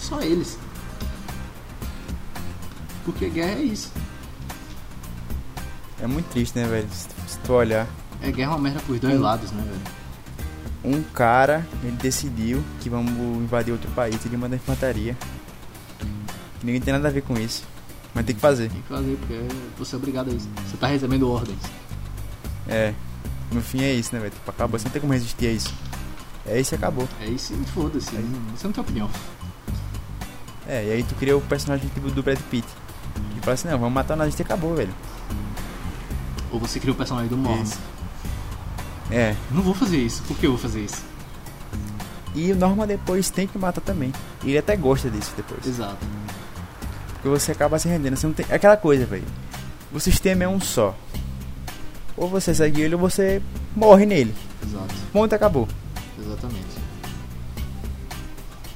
Só eles. Porque guerra é isso. É muito triste, né, velho? Se, se tu olhar. É guerra é uma merda pros dois Hum. lados, né, velho? Um cara, ele decidiu que vamos invadir outro país, ele manda infantaria. Que ninguém tem nada a ver com isso. Mas tem que fazer. Tem que fazer, porque você é obrigado a isso. Você tá recebendo ordens. É. No fim é isso, né, velho? Tipo, acabou, você não tem como resistir a isso. É isso e acabou. É isso e foda-se. não- Você não tem opinião. É, e aí tu cria o personagem tipo do Brad Pitt. Que fala assim, não, vamos matar o nazista e acabou, velho. Ou você cria o personagem do Mormon. Isso. É. Não vou fazer isso. Por que eu vou fazer isso? E o Norma depois tem que matar também. E ele até gosta disso depois. Exato. Porque você acaba se rendendo. Você não tem. É aquela coisa, velho. O sistema é um só. Ou você segue ele ou você morre nele. Exato. Ponto acabou. Exatamente.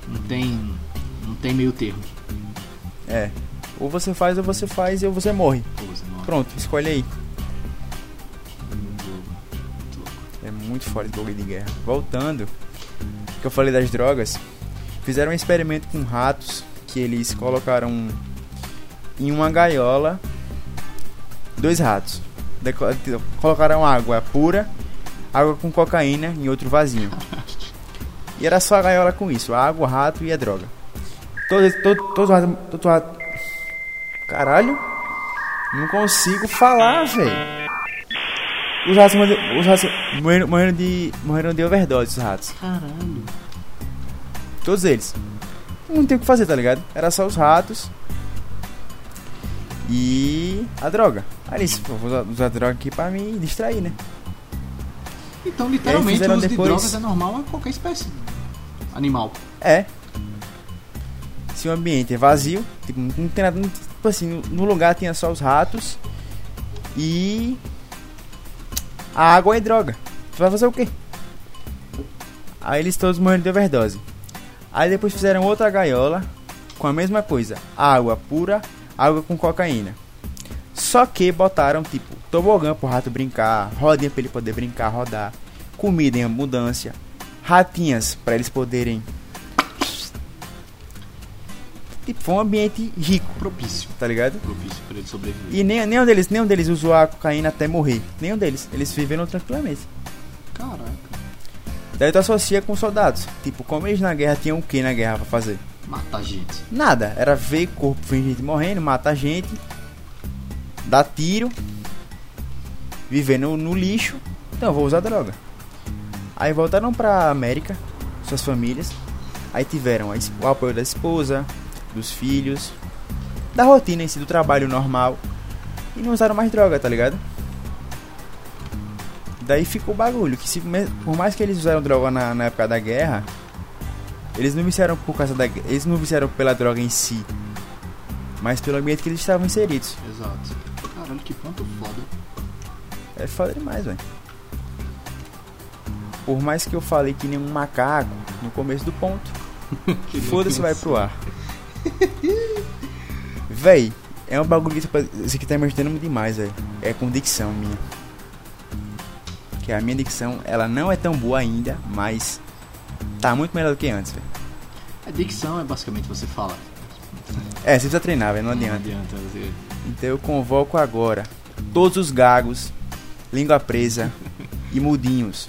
Não tem. Não tem meio termo. É. Ou você faz ou você faz ou você morre. Pô, você morre. Pronto, escolhe aí. Muito foda esse bagulho de guerra. Voltando, que eu falei das drogas, fizeram um experimento com ratos que eles colocaram em uma gaiola dois ratos. Deco- Colocaram água pura, água com cocaína em outro vasinho. E era só a gaiola com isso, água, rato e a droga. Todos, todo, todos todos os ratos. Caralho, não consigo falar, velho. Os ratos, morreram- os ratos morreram, morreram de, morreram de overdose, os ratos. Caralho. Todos eles. Não tem o que fazer, tá ligado? Era só os ratos. e a droga. Aí eles, pô, vou usar, usar droga aqui pra me distrair, né? Então, literalmente, o uso depois- de drogas é normal a qualquer espécie animal. É. Se o ambiente é vazio, tipo, não tem nada. Tipo assim, no lugar tinha só os ratos e. A água e droga. Tu vai fazer o quê? Aí eles todos morreram de overdose. Aí depois fizeram outra gaiola com a mesma coisa: água pura, água com cocaína. Só que botaram tipo tobogã pro rato brincar, rodinha pra ele poder brincar, rodar, comida em abundância, ratinhas pra eles poderem Tipo, foi um ambiente rico, Propício. tá ligado? Propício pra ele sobreviver. E nem, nenhum deles, nenhum deles usou a cocaína até morrer. Nenhum deles. Eles viveram tranquilamente. Caraca. Daí tu associa com soldados. Tipo, como eles na guerra tinham o que na guerra pra fazer? Matar gente. Nada. Era ver corpo, ver gente morrendo, matar gente, dar tiro, viver no, no lixo. Então vou usar droga. Aí voltaram pra América, suas famílias. Aí tiveram o apoio da esposa, dos filhos, da rotina em si, do trabalho normal. E não usaram mais droga, tá ligado? Daí ficou o bagulho, que se, por mais que eles usaram droga na, na época da guerra, eles não viciaram por causa da eles não viciaram pela droga em si, mas pelo ambiente que eles estavam inseridos. Exato. Caralho, que ponto foda. É foda demais, velho. Por mais que eu falei que nem um macaco no começo do ponto, Que foda-se vai pro ar. Véi, é um bagulho que você- esse aqui tá me ajudando demais, velho. É com dicção minha. Que a minha dicção, ela não é tão boa ainda, mas tá muito melhor do que antes, velho. A dicção é basicamente você falar. É, você precisa treinar, velho, não Não adianta. adianta você. Então eu convoco agora todos os gagos, língua presa e mudinhos.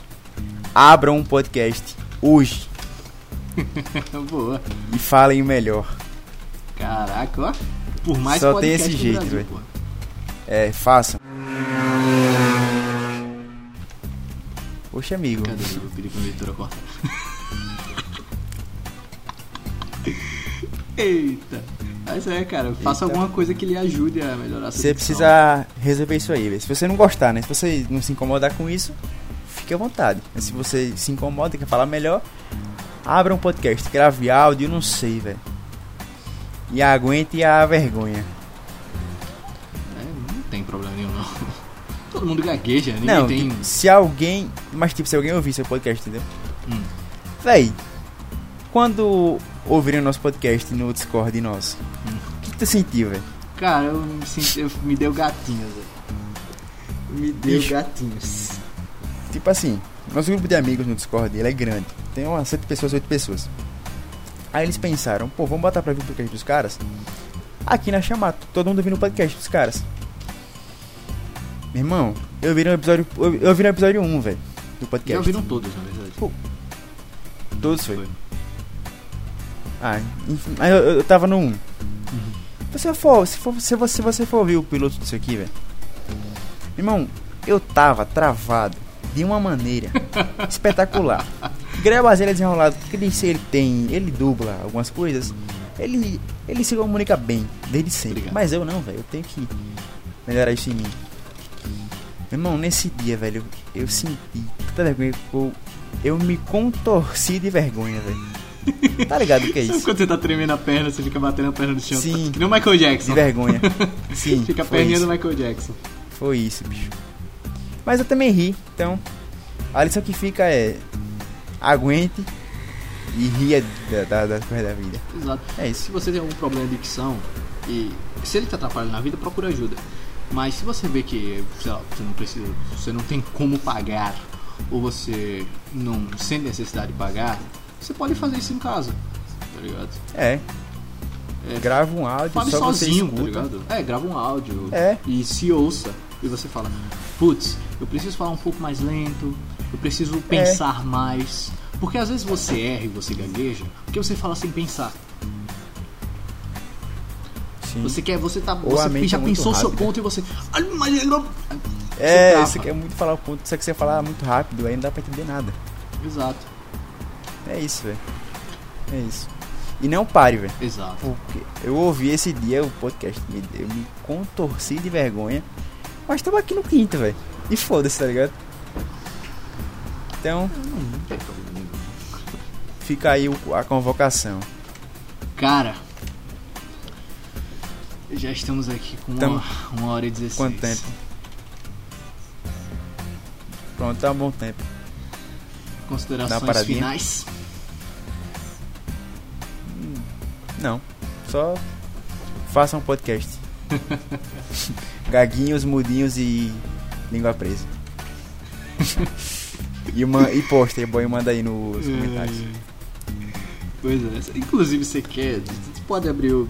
Abram um podcast hoje Boa. e falem o melhor. Caraca, ó. Por mais Só tem esse jeito, velho. É, façam. Poxa, amigo. Cadê? Eu vou pedir pra editora cortar. Eita. Mas é, cara, faça Eita. alguma coisa que lhe ajude a melhorar a sua Você precisa resolver isso aí, velho. Se você não gostar, né? Se você não se incomodar com isso, fique à vontade. Mas se você se incomoda e quer falar melhor, abra um podcast, grave áudio, não sei, velho. E aguente a vergonha. É, não tem problema nenhum, não. Todo mundo gagueja, ninguém Não, tem. tipo, se alguém. Mas tipo, se alguém ouvir seu podcast, entendeu? Hum. Véi, quando ouvirem o nosso podcast no Discord nosso, Hum. o que tu sentiu, velho? Cara, eu me senti. Eu, me deu gatinhos, velho. Me deu Bicho. gatinhos. Tipo assim, nosso grupo de amigos no Discord, ele é grande. Tem umas 7 pessoas, 8 pessoas. Aí eles pensaram, pô, vamos botar pra vir o podcast dos caras? Aqui na chamada, todo mundo vindo o podcast dos caras. Meu irmão, eu vi no episódio. Eu, eu vi no episódio 1, velho. Do Já podcast. ouviram todos, na verdade. Pô, Todos foi. Foi. Ah, enfim, aí eu, eu tava no 1. Se você for, se, for, se, você, se você for ouvir o piloto disso aqui, velho. Irmão, eu tava travado de uma maneira espetacular. Gabriel Basílio é desenrolado, porque ele, ele tem, ele dubla algumas coisas. Ele, ele se comunica bem, desde sempre. Obrigado. Mas eu não, velho. Eu tenho que melhorar isso em mim. Meu irmão, nesse dia, velho, eu senti tanta vergonha eu, eu me contorci de vergonha, velho. Tá ligado o que é Sabe isso? quando você tá tremendo a perna, você fica batendo a perna no chão? Sim. Que nem o Michael De Jackson. vergonha. Sim, Fica a perninha isso. do Michael Jackson. Foi isso, bicho. Mas eu também ri, então a lição que fica é aguente e ria da, da, das coisas da vida. Exato. É isso. Se você tem algum problema de dicção e se ele te atrapalha na vida, procura ajuda. Mas se você vê que lá, você não precisa, você não tem como pagar ou você não sente necessidade de pagar, você pode fazer isso em casa, tá ligado? É. É, Grava um áudio, Fale só sozinho, tá ligado? É, grava um áudio É. e se ouça. E você fala, putz, eu preciso falar um pouco mais lento, eu preciso É. pensar mais. Porque às vezes você erra e você gagueja, porque você fala sem pensar. Sim. Você quer, você tá. Ou Você já é pensou o seu ponto e você. "Ah, mas ele não-" É, trava. você quer muito falar o ponto, só que você falar muito rápido, aí não dá pra entender nada. Exato. É isso, velho. É isso. E não pare, velho. Exato. Porque eu ouvi esse dia o podcast, me, eu me contorci de vergonha. Mas tava aqui no quinto, velho. E foda-se, tá ligado? Então, fica aí a convocação. Cara, já estamos aqui com uma, Tamo- uma hora e 16. Quanto tempo? Pronto, tá um bom tempo. Considerações finais? Não, só faça um podcast. Gaguinhos, mudinhos e língua presa. e, uma, e posta, e boy, manda aí nos comentários. Pois é. Inclusive, você quer. Você pode abrir o.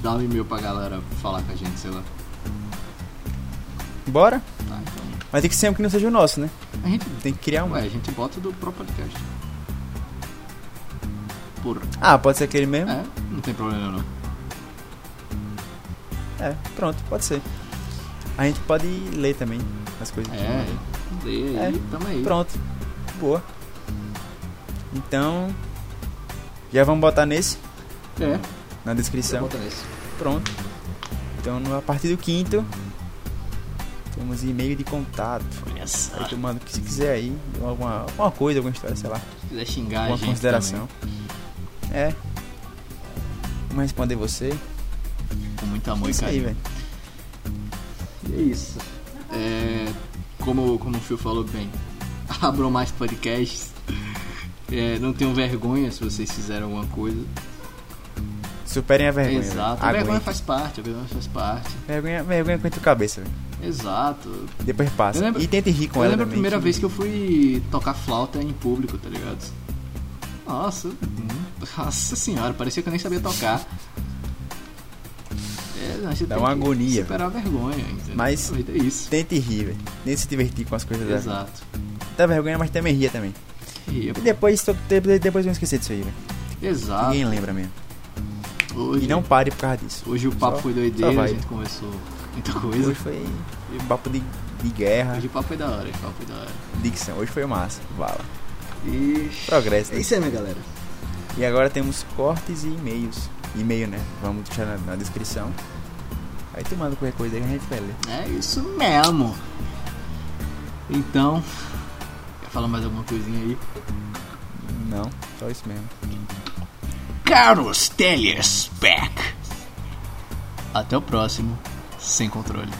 dar um e-mail pra galera falar com a gente, sei lá. Bora? Tá, então. Mas tem que ser um que não seja o nosso, né? A gente. Tem que criar um. Ué, a gente bota do próprio podcast. Por. Ah, pode ser aquele mesmo? É, não tem problema não. É, pronto, pode ser. A gente pode ler também as coisas. É. lê aí, É, tamo aí. Pronto. Boa. Então, já vamos botar nesse, É, na descrição. bota nesse. Pronto. Então, a partir do quinto, temos e-mail de contato. Olha só. Aí tu manda o que você quiser aí, alguma, alguma coisa, alguma história, sei lá, Se quiser xingar alguma consideração. É. Vamos responder você. também, com muito amor É e isso aí, é isso. É, como, como o Phil falou bem, abram mais podcasts. É, não tenham vergonha se vocês fizerem alguma coisa. Superem a vergonha. Exato. A vergonha faz parte, a vergonha faz parte. Vergonha, vergonha com a tua cabeça, velho. Exato. Depois passa. Eu lembro- e tente rir com Eu ela lembro a primeira vez que eu fui tocar flauta em público, tá ligado? Nossa, hum, nossa senhora, parecia que eu nem sabia tocar. É, não, você Dá uma que agonia, Superar a vergonha, entendeu? Mas- A é isso. Tente rir, velho. Nem se divertir com as coisas da Exato. Dá vergonha, mas também ria também. E, E depois, depois vão esquecer disso aí, velho. Exato. Ninguém lembra mesmo. Hoje, E não pare por causa disso. hoje o papo Só- foi doideira, a gente conversou muita coisa. Hoje foi papo de, de guerra, Hoje o papo foi da hora, o papo foi da hora. dicção. Hoje foi massa. Vala. E... Progresso, É né? isso aí, minha galera. E agora temos cortes e e-mails. E-mail, né? Vamos deixar na, na descrição. Aí tu manda qualquer coisa aí que a gente vai ler. É isso mesmo. Então, quer falar mais alguma coisinha aí? Não, só isso mesmo. Carlos Telespec. Até o próximo, sem controle.